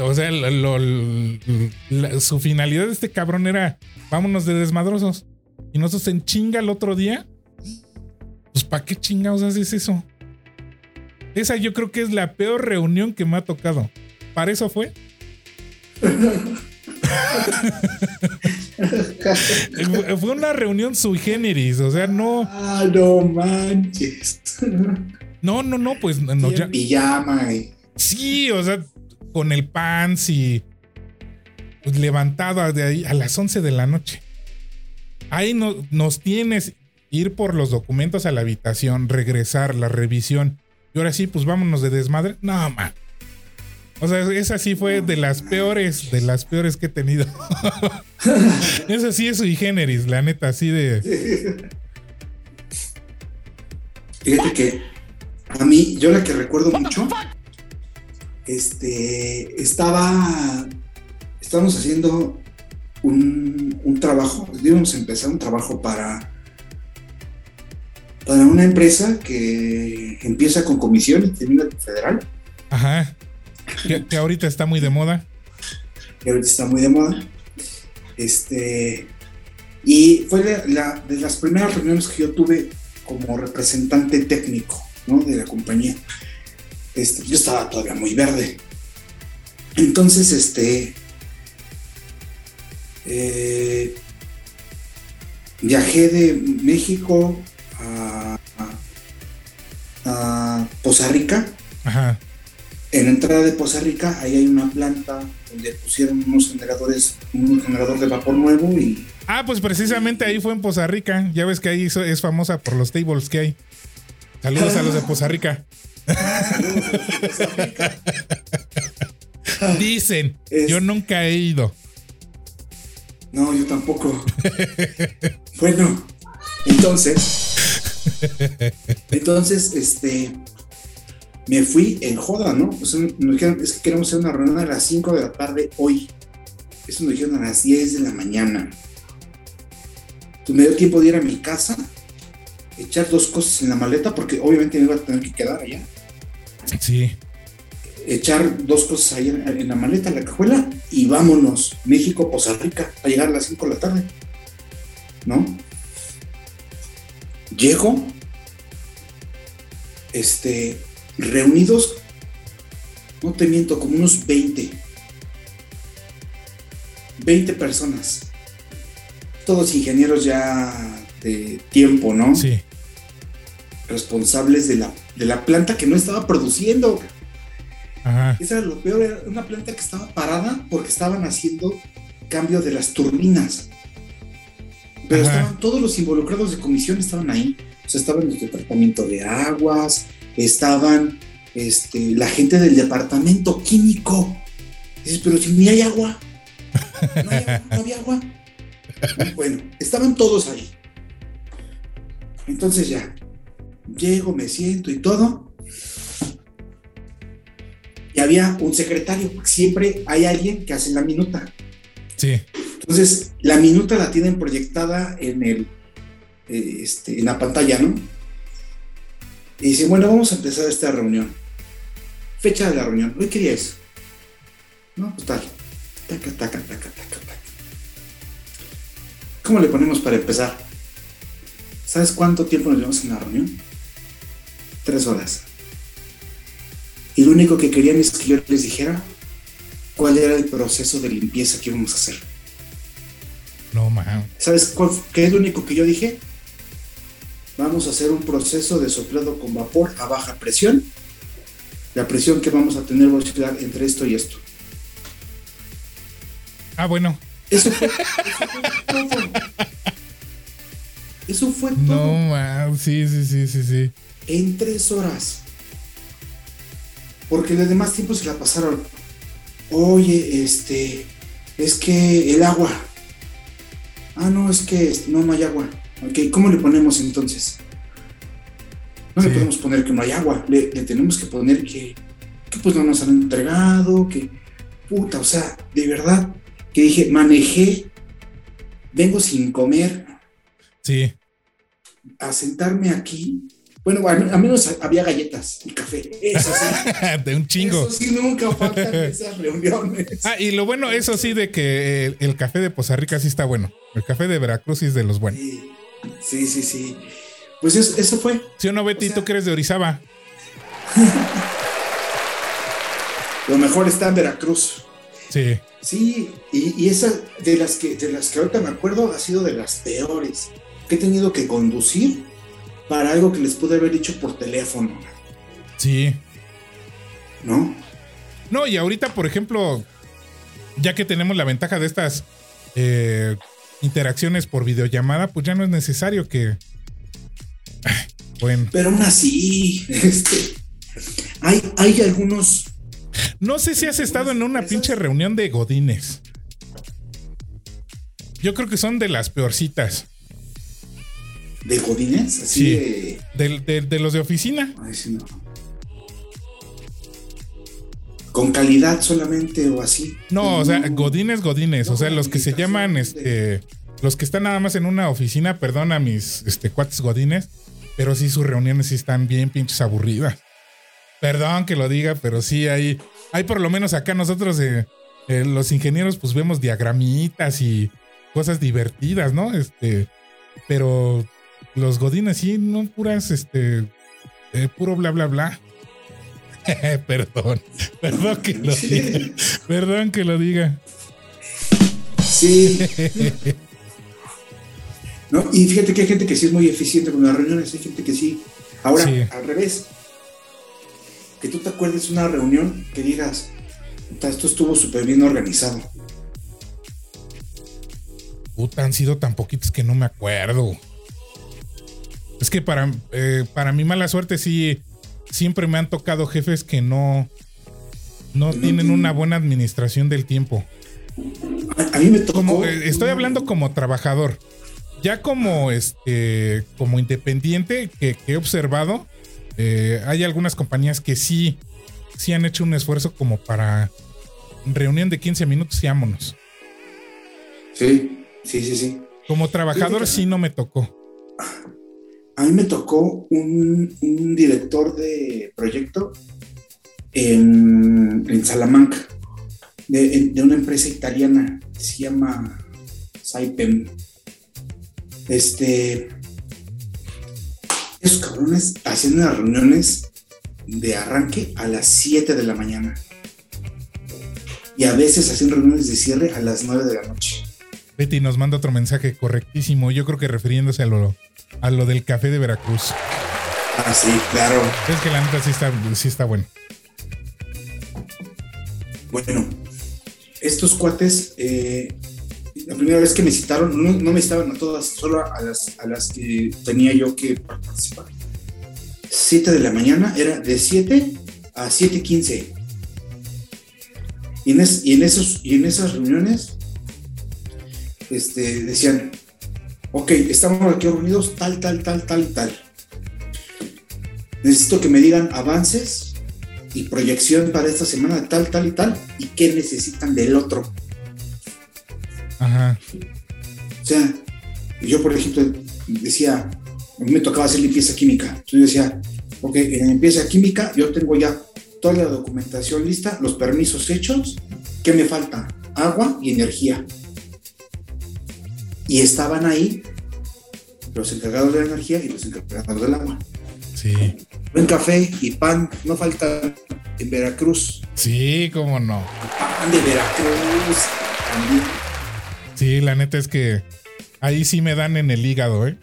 O sea, su finalidad de este cabrón era vámonos de desmadrosos. Y nosotros en chinga el otro día. Pues, ¿para qué chingados haces eso? Esa yo creo que es la peor reunión que me ha tocado. ¿Para eso fue? Fue una reunión sui generis, o sea, no. Ah, no manches. No, no, no, pues no. Ya... Pijama. Sí, o sea, con el pants y pues, levantado de ahí a las 11 de la noche. Ahí no, nos tienes ir por los documentos a la habitación, regresar, la revisión. Y ahora sí, pues vámonos de desmadre. No, man. O sea, esa sí fue de las peores, de las peores que he tenido. esa sí es sui generis, la neta, así de. Fíjate que a mí, yo la que recuerdo mucho, este, estaba, estábamos haciendo un, un trabajo, íbamos a empezar un trabajo para, para una empresa que empieza con comisión y termina con federal. Ajá. Que, ahorita está muy de moda. Que ahorita está muy de moda. Este. Y fue de, las primeras reuniones que yo tuve como representante técnico de la compañía. Este, yo estaba todavía muy verde. Entonces, este. Eh, viajé de México a, a Poza Rica. Ajá. En la entrada de Poza Rica, ahí hay una planta donde pusieron unos generadores, un generador de vapor nuevo y... Ah, pues precisamente ahí fue en Poza Rica. Ya ves que ahí es famosa por los tables que hay. Saludos a los de Poza Rica. Dicen, yo nunca he ido. No, yo tampoco. bueno, entonces, entonces, este, me fui en joda, ¿no? Pues nos dijeron, es que queremos hacer una reunión a las 5 de la tarde hoy. Eso nos dijeron a las 10 de la mañana. Pues me dio tiempo de ir a mi casa, echar dos cosas en la maleta, porque obviamente me iba a tener que quedar allá. Sí. Echar dos cosas ahí en, la maleta, en la cajuela, y vámonos, México, Poza Rica, a llegar a las 5 de la tarde. ¿No? Llego, este, reunidos, no te miento, como unos 20. 20 personas. Todos ingenieros ya de tiempo, ¿no? Sí. Responsables de la, de la planta que no estaba produciendo. Ajá. Eso era lo peor, era una planta que estaba parada porque estaban haciendo cambio de las turbinas. Pero Ajá. estaban todos los involucrados de comisión estaban ahí. O sea, estaban los de tratamiento de aguas, estaban este, la gente del departamento químico. Dices, pero si ni hay agua. No, hay agua, no había agua. Bueno, estaban todos ahí. Entonces ya, llego, me siento y todo. Y había un secretario, siempre hay alguien que hace la minuta. Sí. Entonces, la minuta la tienen proyectada en el eh, este, en la pantalla, ¿no? Y dicen, bueno, vamos a empezar esta reunión. Fecha de la reunión. Hoy qué día es. No, pues tal. Taca, taca, taca, taca, taca. ¿Cómo le ponemos para empezar? ¿Sabes cuánto tiempo nos llevamos en la reunión? Tres horas. Y lo único que querían es que yo les dijera cuál era el proceso de limpieza que íbamos a hacer. No, man. ¿Sabes cuál, qué es lo único que yo dije? Vamos a hacer un proceso de soplado con vapor a baja presión. La presión que vamos a tener va a oscilar entre esto y esto. Ah, bueno. Eso fue, eso fue todo. Eso fue todo. No, man. Sí, sí, sí, sí, sí. En tres horas. Porque los demás tiempos se la pasaron. Oye, este. Es que el agua. Ah, no, es que no, no hay agua. Ok, ¿cómo le ponemos entonces? No Sí. le podemos poner que no hay agua. Le, le tenemos que poner que, que pues no nos han entregado. Que. Puta, o sea, de verdad. Que dije, manejé. Vengo sin comer Sí. a sentarme aquí. Bueno, al, al menos había galletas y café. Eso sí. de un chingo. Eso sí, nunca faltan esas reuniones. Ah, y lo bueno, eso sí, de que el, el café de Poza Rica sí está bueno. El café de Veracruz sí es de los buenos. Sí, sí, sí. sí. Pues eso, eso fue. ¿Sí o no, Betty? O sea- ¿Tú que eres de Orizaba? Lo mejor está en Veracruz. Sí. Sí, y, y esa de las que de las que ahorita me acuerdo ha sido de las peores que he tenido que conducir para algo que les pude haber dicho por teléfono, Sí. ¿no? No, y ahorita, por ejemplo, ya que tenemos la ventaja de estas eh, interacciones por videollamada, pues ya no es necesario que. Bueno, Pero aún así, este, hay, hay algunos no sé si has estado en una pinche reunión de godines. Yo creo que son de las peorcitas. de godines, así Sí. de, De, de- de los de oficina. Ay, sí, no. Con calidad solamente o así. No, o sea, godines, godines. O sea, los que se llaman, este. Los que están nada más en una oficina, perdón a mis este, cuates godines, pero sí sus reuniones sí están bien pinches aburridas. Perdón que lo diga, pero sí hay, hay por lo menos acá nosotros, eh, eh, los ingenieros, pues vemos diagramitas y cosas divertidas, ¿no? Este, pero los godines sí, no puras, este, eh, puro bla, bla, bla. perdón, perdón que lo diga, perdón que lo diga. Sí. ¿No? Y fíjate que hay gente que sí es muy eficiente con las reuniones, hay gente que sí. Ahora, Sí. al revés. Que tú te acuerdes una reunión que digas, "Puta, esto estuvo súper bien organizado. Puta, han sido tan poquitos que no me acuerdo. Es que para, eh, para mi mala suerte sí, siempre me han tocado jefes que no, no tienen una buena administración del tiempo. A, a mí me tocó. Como, eh, estoy hablando como trabajador. Ya como este, como independiente que, que he observado, eh, hay algunas compañías que sí, sí han hecho un esfuerzo como para reunión de 15 minutos y vámonos. Sí, sí, sí, sí. Como trabajador Fíjate. sí no me tocó. A mí me tocó un, director de proyecto en, Salamanca, de, una empresa italiana, se llama Saipem. Este, esos cabrones hacían unas reuniones de arranque a las 7 de la mañana. Y a veces hacían reuniones de cierre a las 9 de la noche. Betty nos manda otro mensaje correctísimo, yo creo que refiriéndose a lo, a lo del café de Veracruz. Ah, sí, claro. Es que la neta sí está, sí está bueno. Bueno, estos cuates, eh, la primera vez que me citaron, no, no me citaban a todas, solo a las, a las que tenía yo que participar. 7 de la mañana, era de 7 a 7.15. Y en, es- y, en esos, y en esas reuniones este, decían, ok, estamos aquí reunidos tal, tal, tal, tal, tal. Necesito que me digan avances y proyección para esta semana tal, tal y tal, y qué necesitan del otro. Ajá. O sea, yo por ejemplo decía, a mí me tocaba hacer limpieza química. Entonces yo decía, ok, en limpieza química yo tengo ya toda la documentación lista, los permisos hechos, ¿qué me falta? Agua y energía. Y estaban ahí los encargados de la energía y los encargados del agua. Sí. Buen café y pan, no falta en Veracruz. Sí, cómo no. Pan de Veracruz también. Sí, la neta es que ahí sí me dan en el hígado, ¿eh?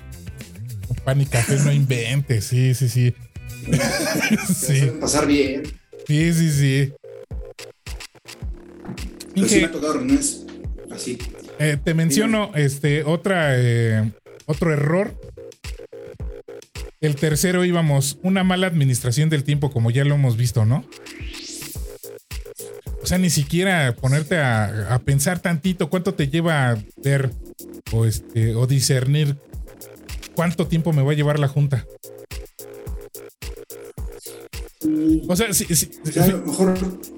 Pan y café no inventes. Sí, sí, sí. Sí, pasar bien. sí, sí, sí. Pero sí me ha tocado reuniones así. Eh, te menciono este otra eh, otro error. El tercero íbamos una mala administración del tiempo, como ya lo hemos visto, ¿no? O sea, ni siquiera ponerte a, a pensar tantito cuánto te lleva a ver o este o discernir cuánto tiempo me va a llevar la junta. O sea, si- O sea, a lo mejor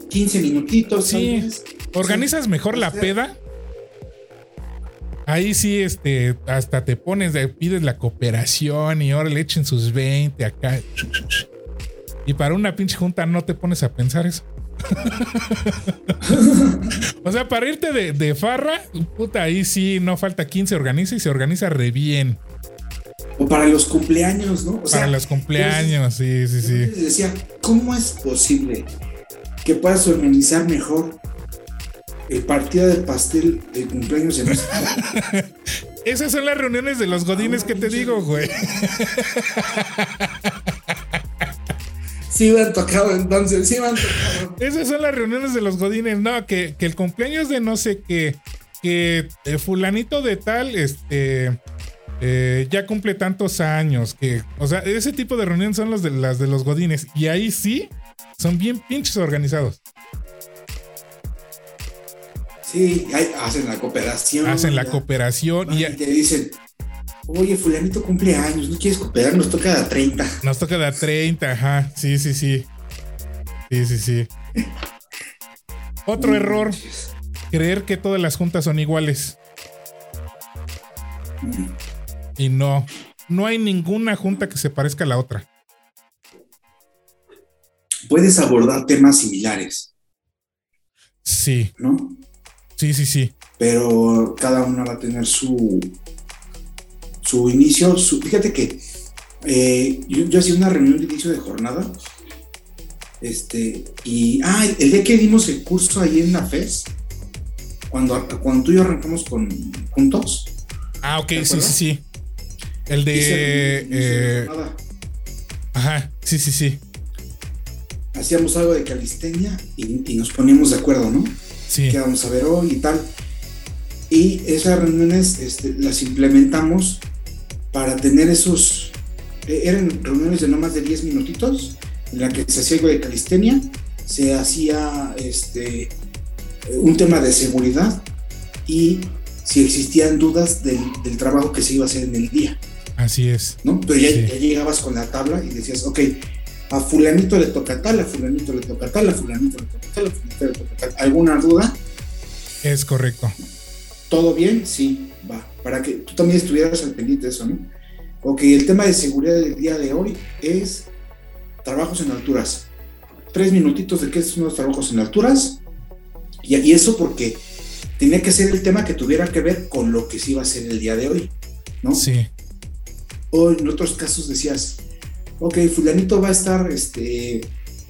15 minutitos. Sí. organizas mejor la peda. Ahí sí, este, hasta te pones, de- pides la cooperación y ahora le echen sus 20 acá. Y para una pinche junta no te pones a pensar eso. o sea, para irte de, de farra, puta, ahí sí no falta quien se organiza y se organiza re bien. O para los cumpleaños, ¿no? O sea, para los cumpleaños, sí, sí, sí. decía, ¿cómo es posible que puedas organizar mejor el partido del pastel de cumpleaños de México? Esas son las reuniones de los godines que te digo, güey. sí me han tocado entonces, sí me han tocado. Esas son las reuniones de los godines, no, que, que el cumpleaños de no sé qué, que eh, fulanito de tal, este, eh, ya cumple tantos años, que, o sea, ese tipo de reuniones son los de, las de los godines, y ahí sí, son bien pinches organizados. Sí, hacen la cooperación. Hacen la cooperación y Y te dicen, oye, fulanito cumpleaños, ¿no quieres cooperar? Nos toca a 30. nos toca dar 30, ajá, sí, sí, sí. Sí, sí, sí. Otro error, creer que todas las juntas son iguales. Y no, no hay ninguna junta que se parezca a la otra. Puedes abordar temas similares, Sí, ¿no? Sí, sí, sí. pero cada una va a tener su, su inicio. Su, fíjate que eh, yo, yo hacía una reunión de inicio de jornada. Este, y, ah, el, el día que dimos el curso ahí en la FES, cuando, cuando tú y yo arrancamos con, juntos, Ah, ok, ¿Te sí, sí, sí. El de... hice eh, ajá, sí, sí, sí. hacíamos algo de calistenia y, y nos poníamos de acuerdo, ¿no? Sí, qué vamos a ver hoy y tal. Y esas reuniones este, las implementamos para tener esos, eh, eran reuniones de no más de 10 minutitos, en la que se hacía algo de calistenia, se hacía este, un tema de seguridad y si existían dudas del, del trabajo que se iba a hacer en el día, así es. ¿no? Pero ya, Sí. ya llegabas con la tabla y decías, ok, a fulanito le toca tal, a fulanito le toca tal, a fulanito le toca tal, a fulanito le toca tal. ¿Alguna duda? Es correcto. ¿Todo bien? Sí, va. Para que tú también estuvieras al pendiente de eso, ¿no? Ok, el tema de seguridad del día de hoy es trabajos en alturas. Tres minutitos de qué son los trabajos en alturas. Y, y eso porque tenía que ser el tema que tuviera que ver con lo que se iba a hacer el día de hoy, ¿no? Sí, O en otros casos decías, ok, fulanito va a estar este,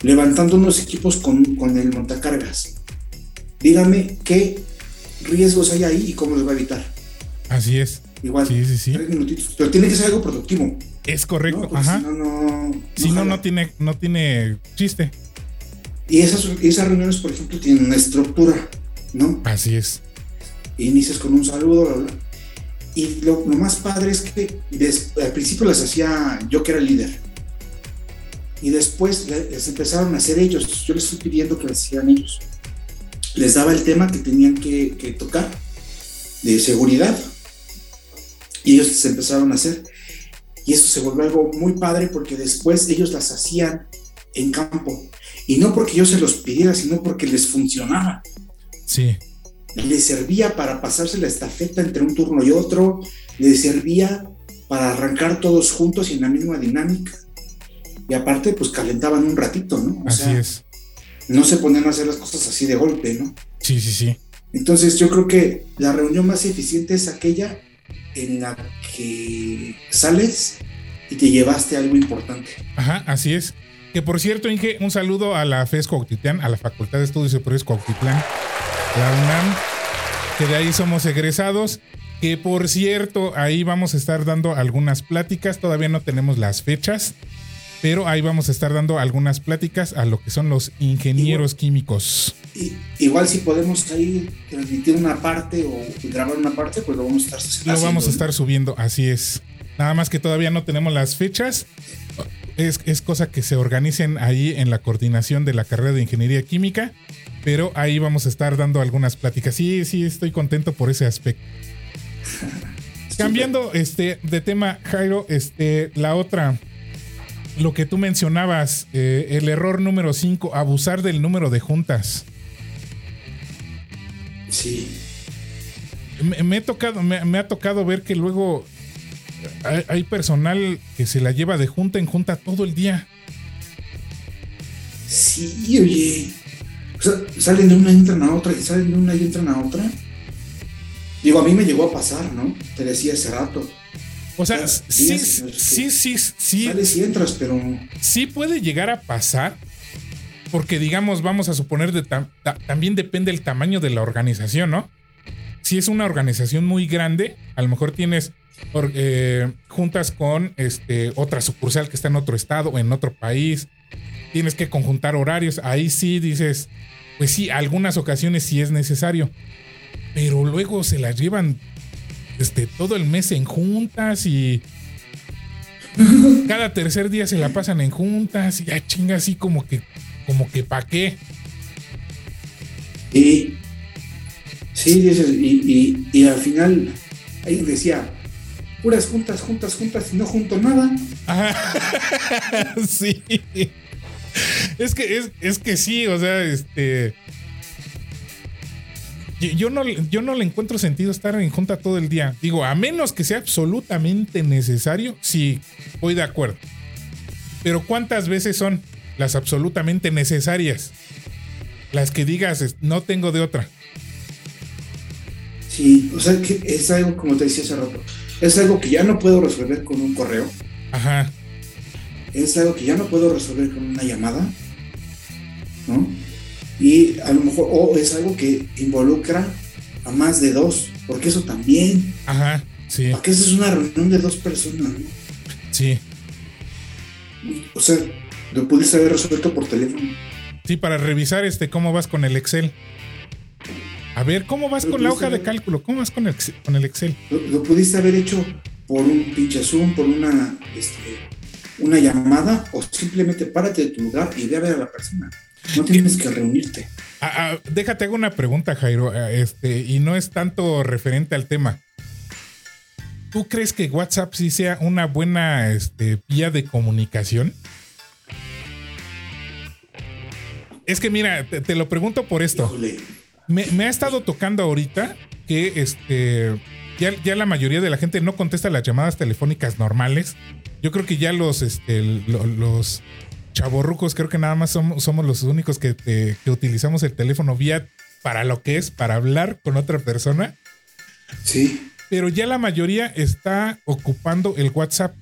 levantando unos equipos con, con el montacargas. Dígame qué riesgos hay ahí y cómo los va a evitar. así es. Igual, Sí, sí, sí. tres minutitos. Pero tiene que ser algo productivo. Es ¿no? correcto. Porque Ajá. Si no, no. Si no, no tiene, no tiene chiste. Y esas, esas reuniones, por ejemplo, tienen una estructura, ¿no? Así es. Inicias con un saludo, bla, bla. Y lo, lo más padre es que des- al principio las hacía yo que era el líder. Y después le- les empezaron a hacer ellos. Yo les estoy pidiendo que las hicieran ellos. Les daba el tema que tenían que, que tocar de seguridad. Y ellos se empezaron a hacer. Y eso se volvió algo muy padre porque después ellos las hacían en campo. Y no porque yo se los pidiera, sino porque les funcionaba Sí. le servía para pasarse la estafeta entre un turno y otro, le servía para arrancar todos juntos y en la misma dinámica. Y aparte, pues calentaban un ratito, ¿no? O Así sea, es. no se ponían a hacer las cosas así de golpe, ¿no? Sí, sí, sí. Entonces yo creo que la reunión más eficiente es aquella en la que sales y te llevaste algo importante. Ajá, así es. Que por cierto, Inge, un saludo a la FES Cuautitlán, a la Facultad de Estudios Superiores Cuautitlán, la UNAM, que de ahí somos egresados. Que por cierto, ahí vamos a estar dando algunas pláticas, todavía no tenemos las fechas, pero ahí vamos a estar dando algunas pláticas a lo que son los ingenieros químicos. Y, igual si podemos ahí transmitir una parte o grabar una parte, pues lo vamos a estar Lo haciendo, vamos a estar subiendo, así es. Nada más que todavía no tenemos las fechas. Es, es cosa que se organicen ahí en la coordinación de la carrera de ingeniería química. Pero ahí vamos a estar dando algunas pláticas. Sí, sí, estoy contento por ese aspecto. Cambiando este, de tema, Jairo, este, la otra, lo que tú mencionabas, eh, el error número 5, abusar del número de juntas. Sí. Me, me he tocado, me, me ha tocado ver que luego hay, hay personal que se la lleva de junta en junta todo el día. Sí, oye. O sea, salen de una y entran a otra, y salen de una y entran a otra. Digo, a mí me llegó a pasar, ¿no? Te decía hace rato. O sea, sí, sí, sí, sí, sí, sí, Sales y entras, pero sí puede llegar a pasar. Porque digamos, vamos a suponer de tam- ta- también depende el tamaño de la organización, ¿no? Si es una organización muy grande, a lo mejor tienes or- eh, juntas con este, otra sucursal que está en otro estado o en otro país. Tienes que conjuntar horarios. Ahí sí dices, pues sí, algunas ocasiones sí es necesario. Pero luego se las llevan este, todo el mes en juntas y cada tercer día se la pasan en juntas y ya chinga así como que, como que pa' qué. Y sí, y, y, y al final ahí decía, puras juntas, juntas, juntas, y no junto nada. Ajá. sí. Es que, es, es que sí, o sea, este. Yo- Yo no, yo no le encuentro sentido estar en junta todo el día. Digo, a menos que sea absolutamente necesario, sí, voy de acuerdo. Pero ¿cuántas veces son las absolutamente necesarias? Las que digas, no tengo de otra. Sí, o sea, que es algo, como te decía hace rato, es algo que ya no puedo resolver con un correo, Ajá. es algo que ya no puedo resolver con una llamada, ¿no? Y a lo mejor, o es algo que involucra a más de dos, porque eso también, Ajá. Sí, porque esa es una reunión de dos personas, ¿no? sí. O sea, lo pudiste haber resuelto por teléfono. Sí, para revisar este cómo vas con el Excel. A ver, ¿cómo vas con la hoja de cálculo? ¿Cómo vas con el, con el Excel? Lo, lo pudiste haber hecho por un pinche Zoom, por una, este, una llamada, o simplemente párate de tu lugar y ve a ver a la persona. No tienes que reunirte. Ah, ah, déjate hago una pregunta, Jairo, ah, este, y no es tanto referente al tema. ¿Tú crees que WhatsApp sí sea una buena este, vía de comunicación? Es que mira, te, te lo pregunto por esto. Me, me ha estado tocando ahorita que este ya, ya la mayoría de la gente no contesta las llamadas telefónicas normales. Yo creo que ya los, este, lo- los chavorrucos, creo que nada más somos, somos los únicos que, utilizamos el teléfono vía para lo que es, para hablar con otra persona. sí. Pero ya la mayoría está ocupando el WhatsApp.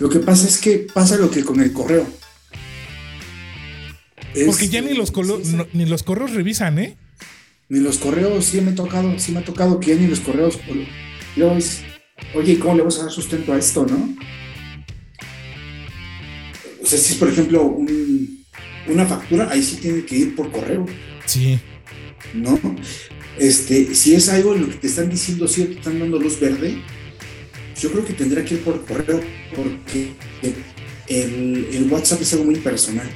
Lo que pasa es que pasa lo que con el correo. Es- Porque ya ni los, sí, sí. no- ni los correos revisan, ¿eh? Ni los correos, sí me ha tocado, sí me ha tocado que ya ni los correos. Luego dices, oye, ¿cómo le vas a dar sustento a esto, no? Sea, si es por ejemplo un- una factura, ahí sí tiene que ir por correo, Sí, ¿no? Este, si es algo en lo que te están diciendo, sí, o te están dando luz verde, yo creo que tendrá que ir por correo, porque el, el WhatsApp es algo muy personal,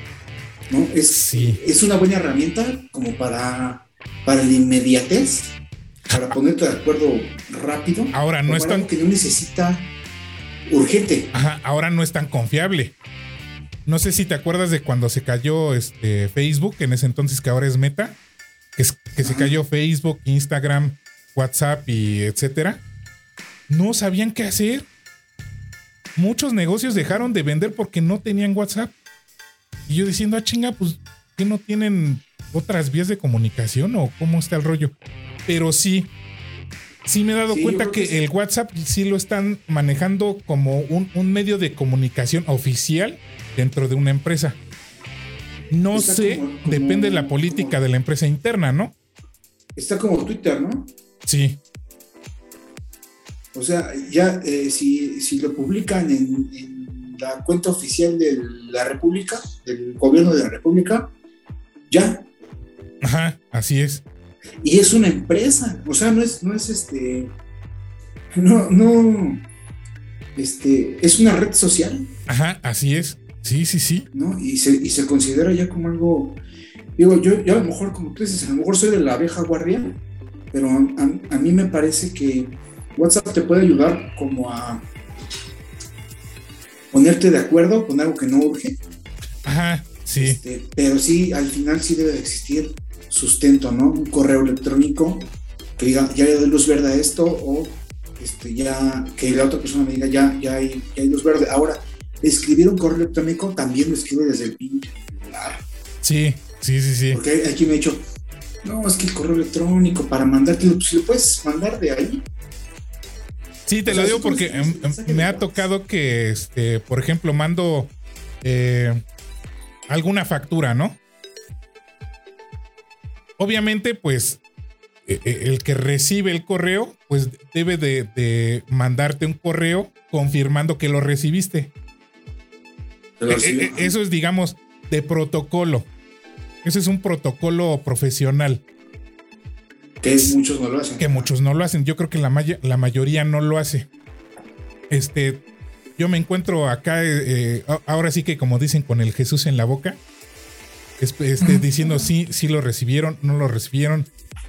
¿no? Es, Sí. es una buena herramienta como para, para la inmediatez, para ponerte de acuerdo rápido. Ahora, no es tan- que no necesita urgente. Ajá, ahora no es tan confiable. No sé si te acuerdas de cuando se cayó este Facebook, en ese entonces que ahora es Meta, que, es- que se cayó Facebook, Instagram, WhatsApp y etcétera. No sabían qué hacer. Muchos negocios dejaron de vender porque no tenían WhatsApp. Y yo diciendo, ah, chinga, pues, ¿qué no tienen otras vías de comunicación o cómo está el rollo? Pero sí, sí me he dado Sí, cuenta que, que el WhatsApp sí lo están manejando como un, un medio de comunicación oficial dentro de una empresa. No Está sé, como- como- depende de la política como- de la empresa interna, ¿no? Está como Twitter, ¿no? Sí, O sea, ya eh, si, si lo publican en, en la cuenta oficial de la República, del gobierno de la República, ya. ajá, así es. Y es una empresa. O sea, no es, no es este. No, no. Este. Es una red social, Ajá, así es. Sí, sí, sí. ¿no? Y se, y se considera ya como algo. Digo, yo, yo a lo mejor, como tú dices, a lo mejor soy de la abeja guardia, pero a, a mí me parece que WhatsApp te puede ayudar como a ponerte de acuerdo con algo que no urge, Ajá, sí. este, pero sí, al final sí debe de existir sustento, ¿no? Un correo electrónico que diga, ya le doy luz verde a esto, o este, ya que la otra persona me diga, ya, ya, hay, ya hay luz verde. Ahora, escribir un correo electrónico también lo escribe desde el pinche celular. Sí, sí, sí, sí. Porque aquí me ha dicho, no, es que el correo electrónico para mandártelo, pues lo puedes mandar de ahí. Sí, te O lo digo tú porque em, em, me ha tocado que, este, por ejemplo, mando eh, alguna factura, ¿no? Obviamente, pues, eh, eh, el que recibe el correo, pues debe de, de mandarte un correo confirmando que lo recibiste. Eh, eh, eso es, digamos, de protocolo. Ese es un protocolo profesional que muchos no lo hacen. que muchos no lo hacen. Yo creo que la, maya- la mayoría no lo hace. Este, yo me encuentro acá, eh, eh, ahora sí que como dicen, con el Jesús en la boca, es- este, diciendo sí, sí lo recibieron, no lo recibieron.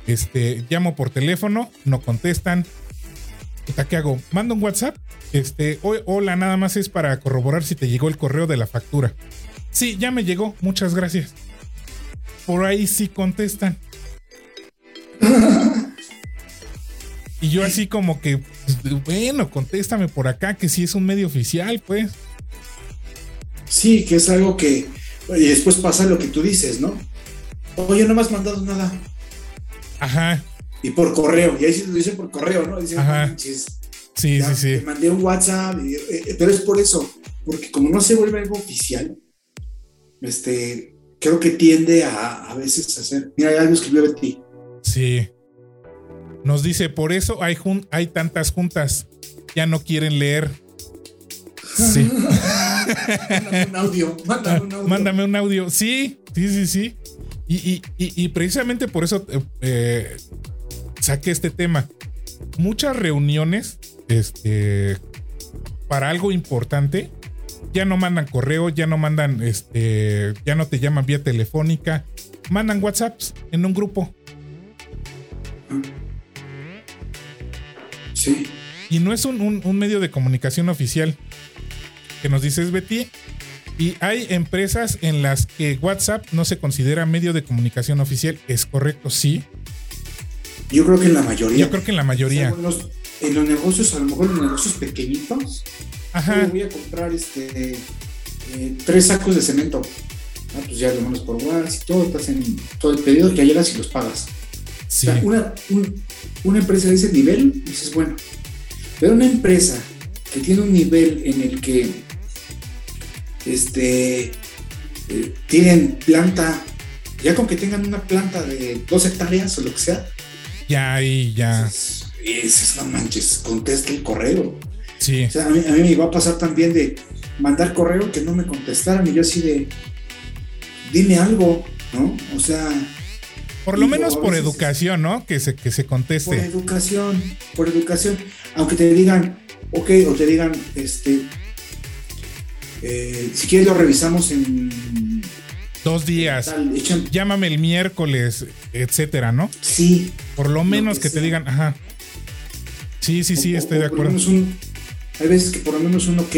Este, llamo por teléfono, no contestan. ¿Qué hago? Mando un WhatsApp. Este, "Ho- hola, nada más es para corroborar si te llegó el correo de la factura. Sí, ya me llegó, muchas gracias. Por ahí sí contestan. Y yo así como que, pues, bueno, contéstame por acá, que sí es un medio oficial, pues. Sí, que es algo que. Y después pasa lo que tú dices, ¿no? Oye, no me has mandado nada. Ajá, Y por correo. Y ahí sí lo dice por correo, ¿no? Dice, Ajá. "No manches, sí, ya sí, sí. Te mandé un WhatsApp. y- eh, eh, pero es por eso. Porque como no se vuelve algo oficial, este. Creo que tiende a a veces a hacer. Mira, ya lo escribió Betty. Sí. Nos dice, por eso hay, jun- hay tantas juntas. Ya no quieren leer. Sí. Mándame un audio. Mándame un audio. Mándame un audio. Sí, sí, sí, sí. Y, y- y- y precisamente por eso eh, saqué este tema. Muchas reuniones, este, para algo importante, ya no mandan correo, ya no mandan, este, ya no te llaman vía telefónica, mandan WhatsApps en un grupo. Sí. Y no es un, un- un medio de comunicación oficial. Que nos dices, Betty. Y hay empresas en las que WhatsApp no se considera medio de comunicación oficial. Es correcto, sí. Yo creo que en la mayoría. Yo creo que en la O sea, mayoría. en los- en los negocios, a lo mejor en los negocios pequeñitos, Ajá. voy a comprar este eh, tres sacos de cemento. Ah, pues ya lo mandas por WhatsApp y todo, te hacen todo el pedido, ya llegas y los pagas. Sí. O sea, una, un- una empresa de ese nivel, dices, bueno. Pero una empresa que tiene un nivel en el que este eh, tienen planta, ya con que tengan una planta de dos hectáreas o lo que sea, Ya ahí, ya. dices, dices, no manches, contesta el correo. Sí. O sea, a mí, a mí me iba a pasar también de mandar correo que no me contestaran y yo así de, dime algo, ¿no? O sea, Por lo Digo, menos por veces- educación, ¿no? Que se, que se por conteste. educación, por educación, aunque te digan, ok, o te digan, este, eh, si quieres lo revisamos en Dos días. Llámame el miércoles, etcétera, ¿no? sí, Por lo menos que que te digan, ajá. Sí, sí, sí, o- estoy o de por lo acuerdo. menos un- hay veces que por lo menos un ok,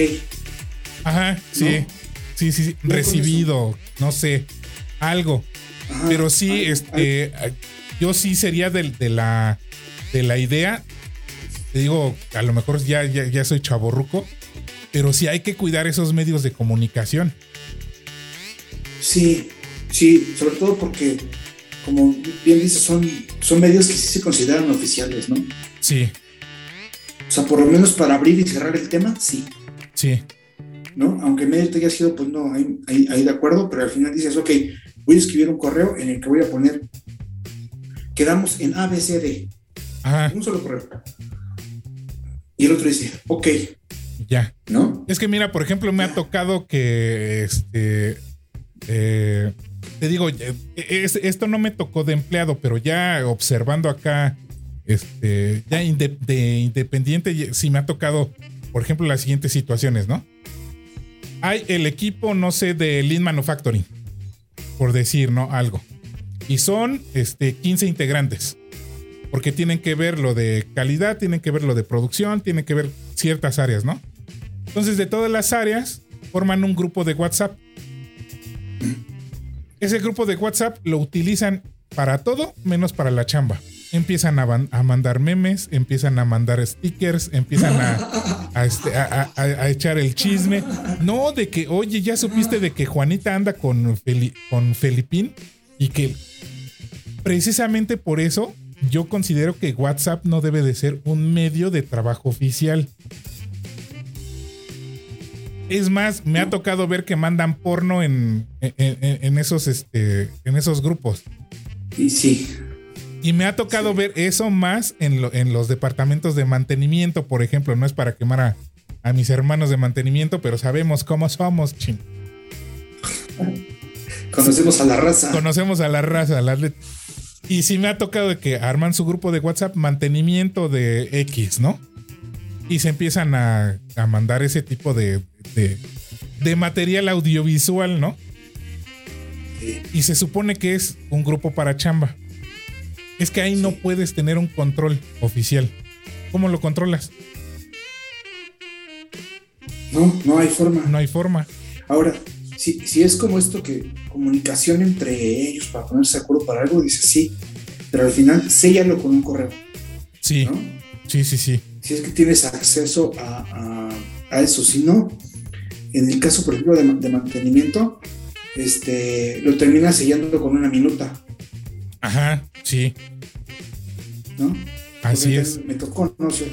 Ajá, sí. ¿no? Sí, sí, sí. Recibido, no sé, algo. Ajá, Pero sí, este, yo sí sería de, la, de la idea. Te digo, a lo mejor ya, ya, ya soy chaborruco, pero sí hay que cuidar esos medios de comunicación. Sí, sí, sobre todo porque, como bien dices, son, son medios que sí se consideran oficiales, ¿no? Sí, O sea, por lo menos para abrir y cerrar el tema, sí, sí, ¿no? Aunque medio te haya sido, pues no, ahí, ahí, ahí de acuerdo, pero al final dices, ok, voy a escribir un correo en el que voy a poner, quedamos en ABCD, ajá, un solo correo. Y el otro dice, ok, ya. ¿no? Es que mira, por ejemplo, me ha tocado que este. Eh, te digo, eh, es- esto no me tocó de empleado, pero ya observando acá, este, ya de independiente, sí me ha tocado, por ejemplo, las siguientes situaciones, ¿no? Hay el equipo, no sé, de Lean Manufacturing, por decir, ¿no? Algo. Y son este, 15 integrantes. Porque tienen que ver lo de calidad, tienen que ver lo de producción, tienen que ver ciertas áreas, ¿no? Entonces, de todas las áreas, forman un grupo de WhatsApp. Ese grupo de WhatsApp lo utilizan para todo menos para la chamba. Empiezan a, van- a mandar memes, empiezan a mandar stickers, empiezan a, a este, a- echar el chisme. No, de que, oye, ya supiste de que Juanita anda con, Feli- con Felipín y que precisamente por eso yo considero que WhatsApp no debe de ser un medio de trabajo oficial. Es más, me ha tocado ver que mandan porno en, en, esos, este, en esos grupos. Y sí, Y me ha tocado ver eso más en, lo- en los departamentos de mantenimiento, por ejemplo. No es para quemar a, a mis hermanos de mantenimiento, pero sabemos cómo somos. chin. conocemos a la raza. Conocemos a la raza. la y sí me ha tocado de que arman su grupo de WhatsApp mantenimiento de X, ¿no? Y se empiezan a, a mandar ese tipo de, de, de material audiovisual, ¿no? Sí. Y se supone que es un grupo para chamba. Es que ahí no puedes tener un control oficial. ¿Cómo lo controlas? No, no hay forma. No hay forma. Ahora, si, si es como esto que comunicación entre ellos para ponerse de acuerdo para algo, dice sí, pero al final séllalo con un correo, Sí, ¿no? sí, sí, sí. Si es que tienes acceso a, a- a eso, si no, en el caso, por ejemplo, de, ma- de mantenimiento, este, lo terminas sellando con una minuta, Ajá, sí. ¿no? Así Porque es. Me tocó, no sé.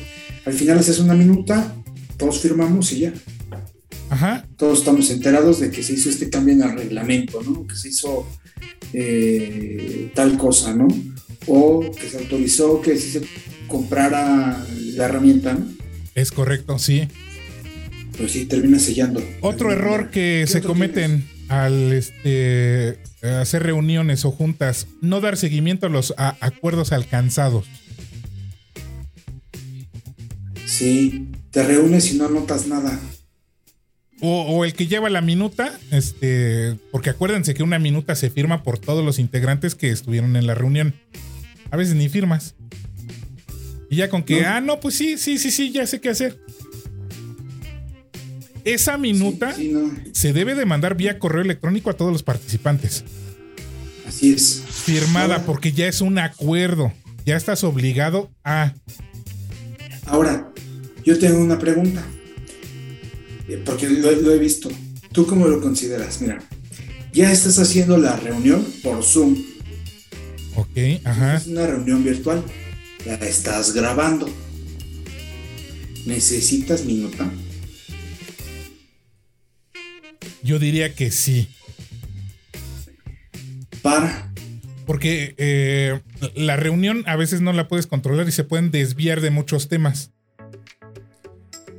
Al final haces una minuta, todos firmamos y ya. Ajá, todos estamos enterados de que se hizo este cambio en el reglamento, ¿no? Que se hizo eh, tal cosa, ¿no? O que se autorizó que sí se comprara la herramienta, ¿no? es correcto, sí. Pero sí termina sellando. Otro error que ¿Qué se cometen al este, hacer reuniones o juntas, no dar seguimiento a los a- acuerdos alcanzados. Sí, te reúnes y no anotas nada. O, o el que lleva la minuta, este, porque acuérdense que una minuta se firma por todos los integrantes que estuvieron en la reunión. A veces ni firmas. Y ya con que, No. ah, no, pues sí, sí, sí, sí, ya sé qué hacer. Esa minuta Sí, sí, no, se debe de mandar vía correo electrónico a todos los participantes. así es. Firmada Ahora- porque ya es un acuerdo. Ya estás obligado a... Ahora, yo tengo una pregunta, eh, porque lo, lo he visto. ¿Tú cómo lo consideras? Mira, ya estás haciendo la reunión por Zoom. Ok, ajá. Es una reunión virtual. La estás grabando. ¿Necesitas minuta? Yo diría que sí. Para. Porque eh, la reunión a veces no la puedes controlar y se pueden desviar de muchos temas.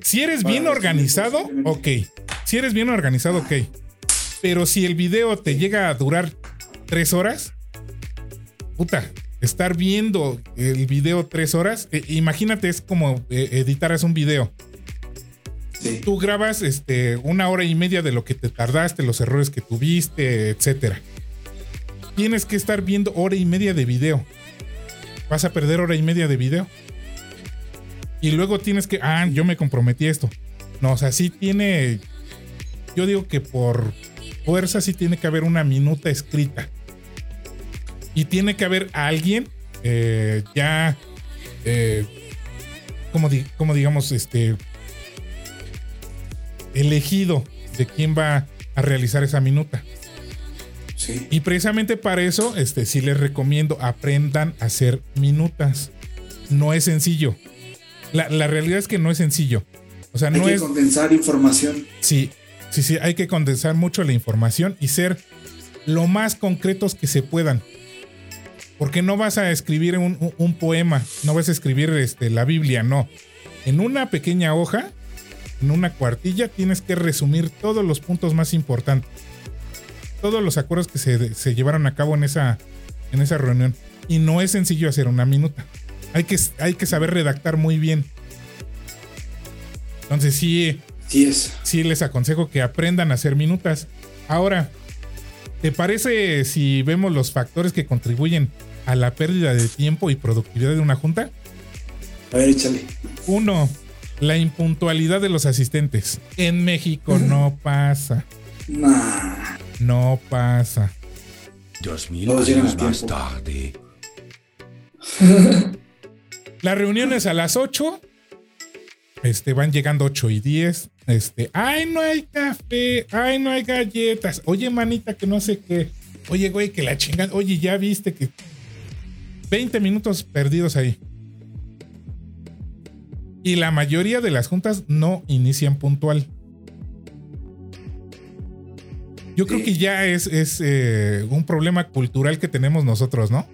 Si eres Para bien organizado, ok. Si eres bien organizado, ok. Pero si el video te llega a durar tres horas, puta, estar viendo el video tres horas, eh, imagínate, es como eh, editaras un video. Tú grabas este, una hora y media de lo que te tardaste, los errores que tuviste, etcétera. Tienes que estar viendo hora y media de video. Vas a perder hora y media de video. Y luego tienes que, ah, yo me comprometí a esto. No, o sea, sí tiene, yo digo que por fuerza sí tiene que haber una minuta escrita. Y tiene que haber alguien eh, ya, eh, como, di- como digamos, este, elegido de quién va a realizar esa minuta. Sí. Y precisamente para eso, este, sí les recomiendo aprendan a hacer minutas. No es sencillo. La, la realidad es que no es sencillo. O sea, Hay no que es. condensar información. Sí, sí, sí, hay que condensar mucho la información y ser lo más concretos que se puedan. Porque no vas a escribir un, un- un poema, no vas a escribir este, la Biblia, no. En una pequeña hoja, en una cuartilla, tienes que resumir todos los puntos más importantes. Todos los acuerdos que se, se llevaron a cabo en esa, en esa reunión. Y no es sencillo hacer una minuta. Hay que, hay que saber redactar muy bien. Entonces sí, Sí es. sí les aconsejo que aprendan a hacer minutas. Ahora, ¿te parece si vemos los factores que contribuyen a la pérdida de tiempo y productividad de una junta? A ver, échale. Uno, la impuntualidad de los asistentes. En México no pasa. Nah. No pasa. Dos mil años más tiempo. tarde. La reunión es a las 8. Este, van llegando 8 y 10. Este, ay, no hay café. Ay, no hay galletas. Oye, manita, que no sé qué. Oye, güey, que la chingada. Oye, ya viste que 20 minutos perdidos ahí. Y la mayoría de las juntas no inician puntual. Yo creo que ya es, es eh, un problema cultural que tenemos nosotros, ¿no?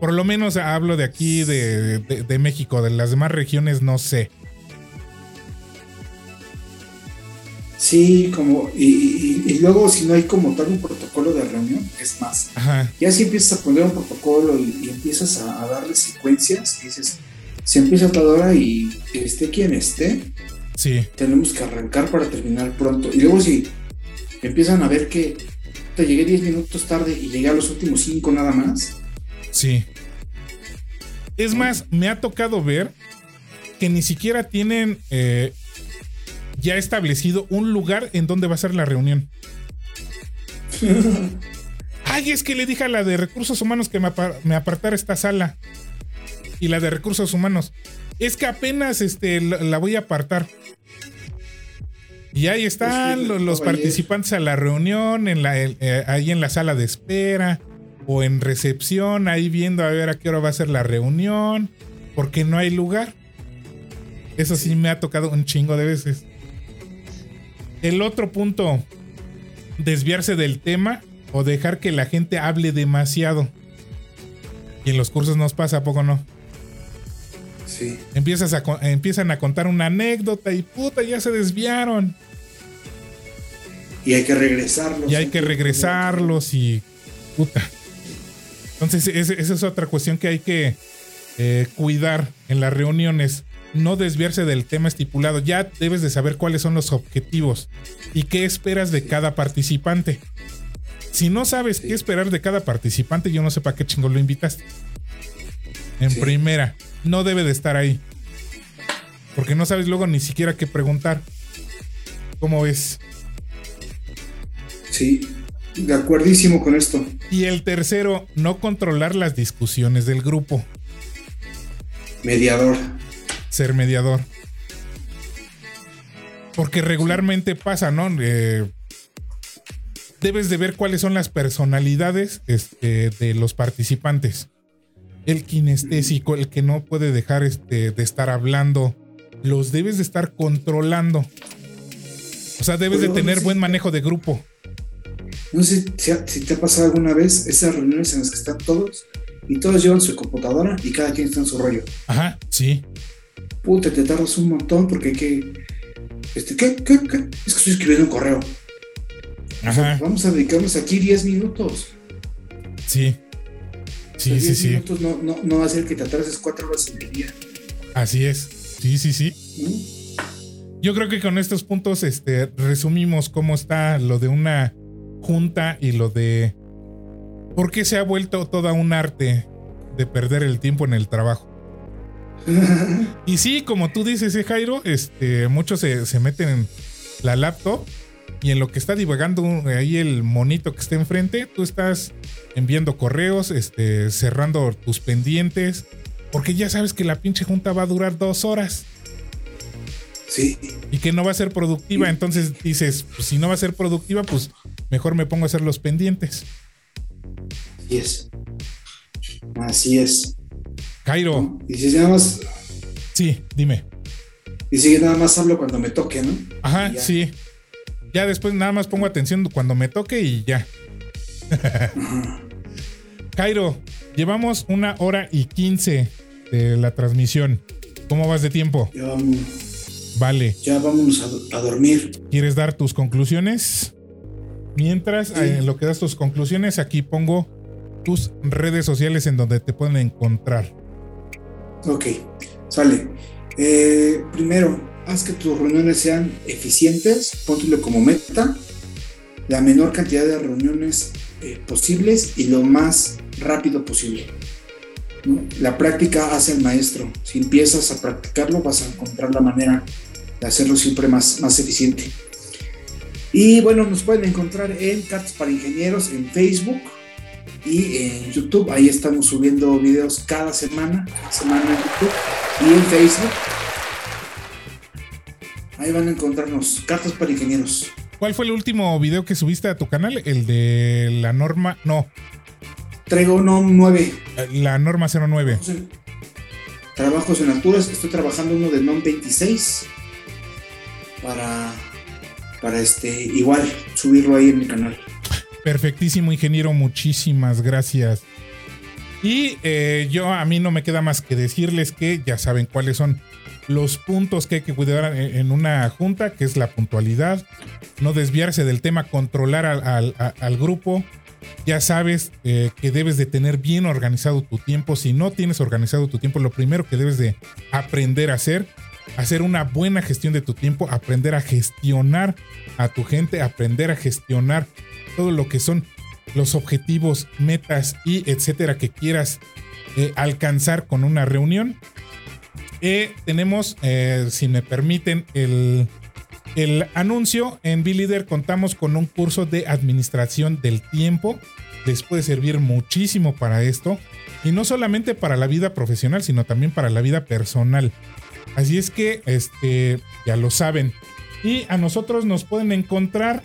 Por lo menos hablo de aquí, de, de- de México, de las demás regiones, no sé. Sí, como. Y, y- y luego, si no hay como tal un protocolo de reunión, es más. Ajá, Ya si empiezas a poner un protocolo y, y empiezas a, a darle secuencias, dices, se empieza a tal hora y esté quien esté, sí, tenemos que arrancar para terminar pronto. Y luego si empiezan a ver que te llegué 10 minutos tarde y llegué a los últimos 5 nada más, sí. Es más, me ha tocado ver que ni siquiera tienen eh, ya establecido un lugar en donde va a ser la reunión. Ay, es que le dije a la de recursos humanos que me, me apartara esta sala. Y la de recursos humanos. Es que apenas este, la, voy a apartar. Y ahí están los participantes a la reunión, en la, eh, ahí en la sala de espera o en recepción, ahí viendo a ver a qué hora va a ser la reunión, porque no hay lugar. Eso sí me ha tocado un chingo de veces. El otro punto, desviarse del tema o dejar que la gente hable demasiado. Y en los cursos nos pasa, ¿a poco no? Sí. Empiezas a, empiezan a contar una anécdota y puta, ya se desviaron. Y hay que regresarlos. Y hay que regresarlos y puta. Entonces, esa es otra cuestión que hay que eh, cuidar en las reuniones. No desviarse del tema estipulado. Ya debes de saber cuáles son los objetivos y qué esperas de cada participante. Si no sabes qué esperar de cada participante, yo no sé para qué chingo lo invitaste. En Sí. primera, no debe de estar ahí. Porque no sabes luego ni siquiera qué preguntar. ¿Cómo ves? Sí, de acuerdísimo con esto. Y el tercero, no controlar las discusiones del grupo, Mediador. ser mediador. Porque regularmente pasa, ¿no? Eh, debes de ver cuáles son las personalidades este, de los participantes. El kinestésico, el que no puede dejar este, de estar hablando, los debes de estar controlando. O sea, debes de tener buen manejo de grupo. No sé si te ha pasado alguna vez esas reuniones en las que están todos y todos llevan su computadora y cada quien está en su rollo. Ajá, sí. puta, te tardas un montón porque hay que. Este, ¿qué, qué, qué? Es que estoy escribiendo un correo. Ajá. Vamos a dedicarnos aquí 10 minutos. Sí. Sí, sí, 10 sí. minutos no, no, no va a ser que te atrases 4 horas en el día. Así es. Sí, sí, sí. ¿no? Yo creo que con estos puntos este, resumimos cómo está lo de una junta y lo de por qué se ha vuelto toda un arte de perder el tiempo en el trabajo. Y sí, como tú dices, eh, Jairo, este, muchos se, se meten en la laptop y en lo que está divagando ahí el monito que está enfrente, tú estás enviando correos, este, cerrando tus pendientes, porque ya sabes que la pinche junta va a durar dos horas Sí. y que no va a ser productiva. Entonces dices, pues, si no va a ser productiva, pues mejor me pongo a hacer los pendientes. Así es. Así es. Jairo, ¿no? Y si nada más, sí, dime. dice que nada más hablo cuando me toque, ¿no? Ajá, Y sí. Ya después nada más pongo atención cuando me toque y ya. Jairo, llevamos una hora y quince de la transmisión. ¿Cómo vas de tiempo? Ya, vamos, Vale. ya vámonos a, a dormir. ¿Quieres dar tus conclusiones? Mientras, Sí. eh, en lo que das tus conclusiones, aquí pongo tus redes sociales en donde te pueden encontrar. Ok, sale. Eh, primero, haz que tus reuniones sean eficientes, póntelo como meta, la menor cantidad de reuniones eh, posibles y lo más rápido posible. La práctica hace el maestro. Si empiezas a practicarlo, vas a encontrar la manera de hacerlo siempre más, más eficiente. Y bueno, nos pueden encontrar en Cartas para Ingenieros en Facebook y en YouTube. Ahí estamos subiendo videos cada semana, cada semana en YouTube y en Facebook. Ahí van a encontrarnos Cartas para Ingenieros. ¿Cuál fue el último video que subiste a tu canal? El de la norma, no, Traigo uno 9 la norma 09. trabajos en alturas. Estoy trabajando uno de NOM 26 para, para este, igual subirlo ahí en mi canal. Perfectísimo, ingeniero, muchísimas gracias. Y eh, yo a mí no me queda más que decirles que ya saben cuáles son los puntos que hay que cuidar en una junta, que es la puntualidad, no desviarse del tema, controlar al, al grupo. Ya sabes eh, que debes de tener bien organizado tu tiempo. Si no tienes organizado tu tiempo, lo primero que debes de aprender a hacer, hacer una buena gestión de tu tiempo, aprender a gestionar a tu gente, aprender a gestionar todo lo que son los objetivos, metas y etcétera que quieras eh, alcanzar con una reunión. Eh, tenemos, si me permiten, el, anuncio. En B-Leader contamos con un curso de administración del tiempo. Les puede servir muchísimo para esto. Y no solamente para la vida profesional, sino también para la vida personal. Así es que, este, ya lo saben. Y a nosotros nos pueden encontrar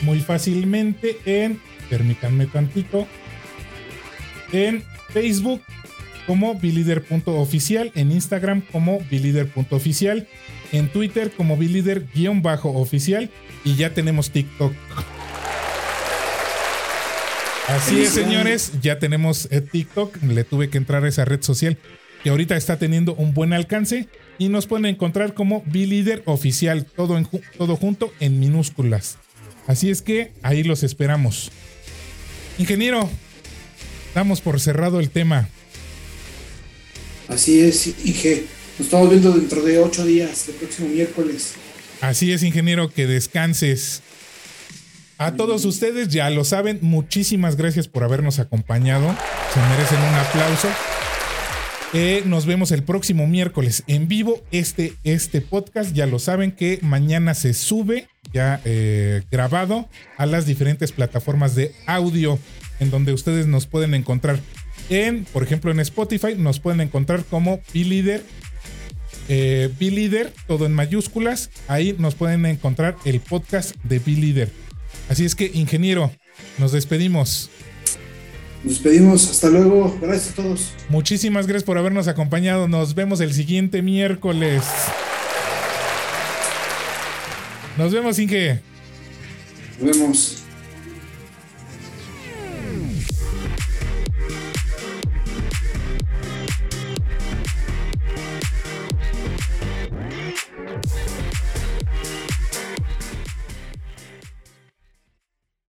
muy fácilmente en, permítanme tantito, en Facebook como bilider.oficial, en Instagram como bilider.oficial, en Twitter como bilider-oficial y ya tenemos TikTok. Así es, señores, ya tenemos eh, TikTok, le tuve que entrar a esa red social que ahorita está teniendo un buen alcance y nos pueden encontrar como bilider oficial, todo, en todo junto en minúsculas. Así es que ahí los esperamos. Ingeniero, damos por cerrado el tema. Así es, Inge. Nos estamos viendo dentro de ocho días, el próximo miércoles. Así es, ingeniero, que descanses. A todos ustedes, ya lo saben, muchísimas gracias por habernos acompañado. Se merecen un aplauso. Eh, nos vemos el próximo miércoles en vivo. Este, este podcast, ya lo saben que mañana se sube ya eh, grabado a las diferentes plataformas de audio en donde ustedes nos pueden encontrar. En, por ejemplo, en Spotify nos pueden encontrar como P-Leader eh, B-Leader, todo en mayúsculas. Ahí nos pueden encontrar el podcast de B-Leader. Así es que, ingeniero, nos despedimos. Nos despedimos, hasta luego. Gracias a todos. Muchísimas gracias por habernos acompañado. Nos vemos el siguiente miércoles. Nos vemos, Inge. Nos vemos.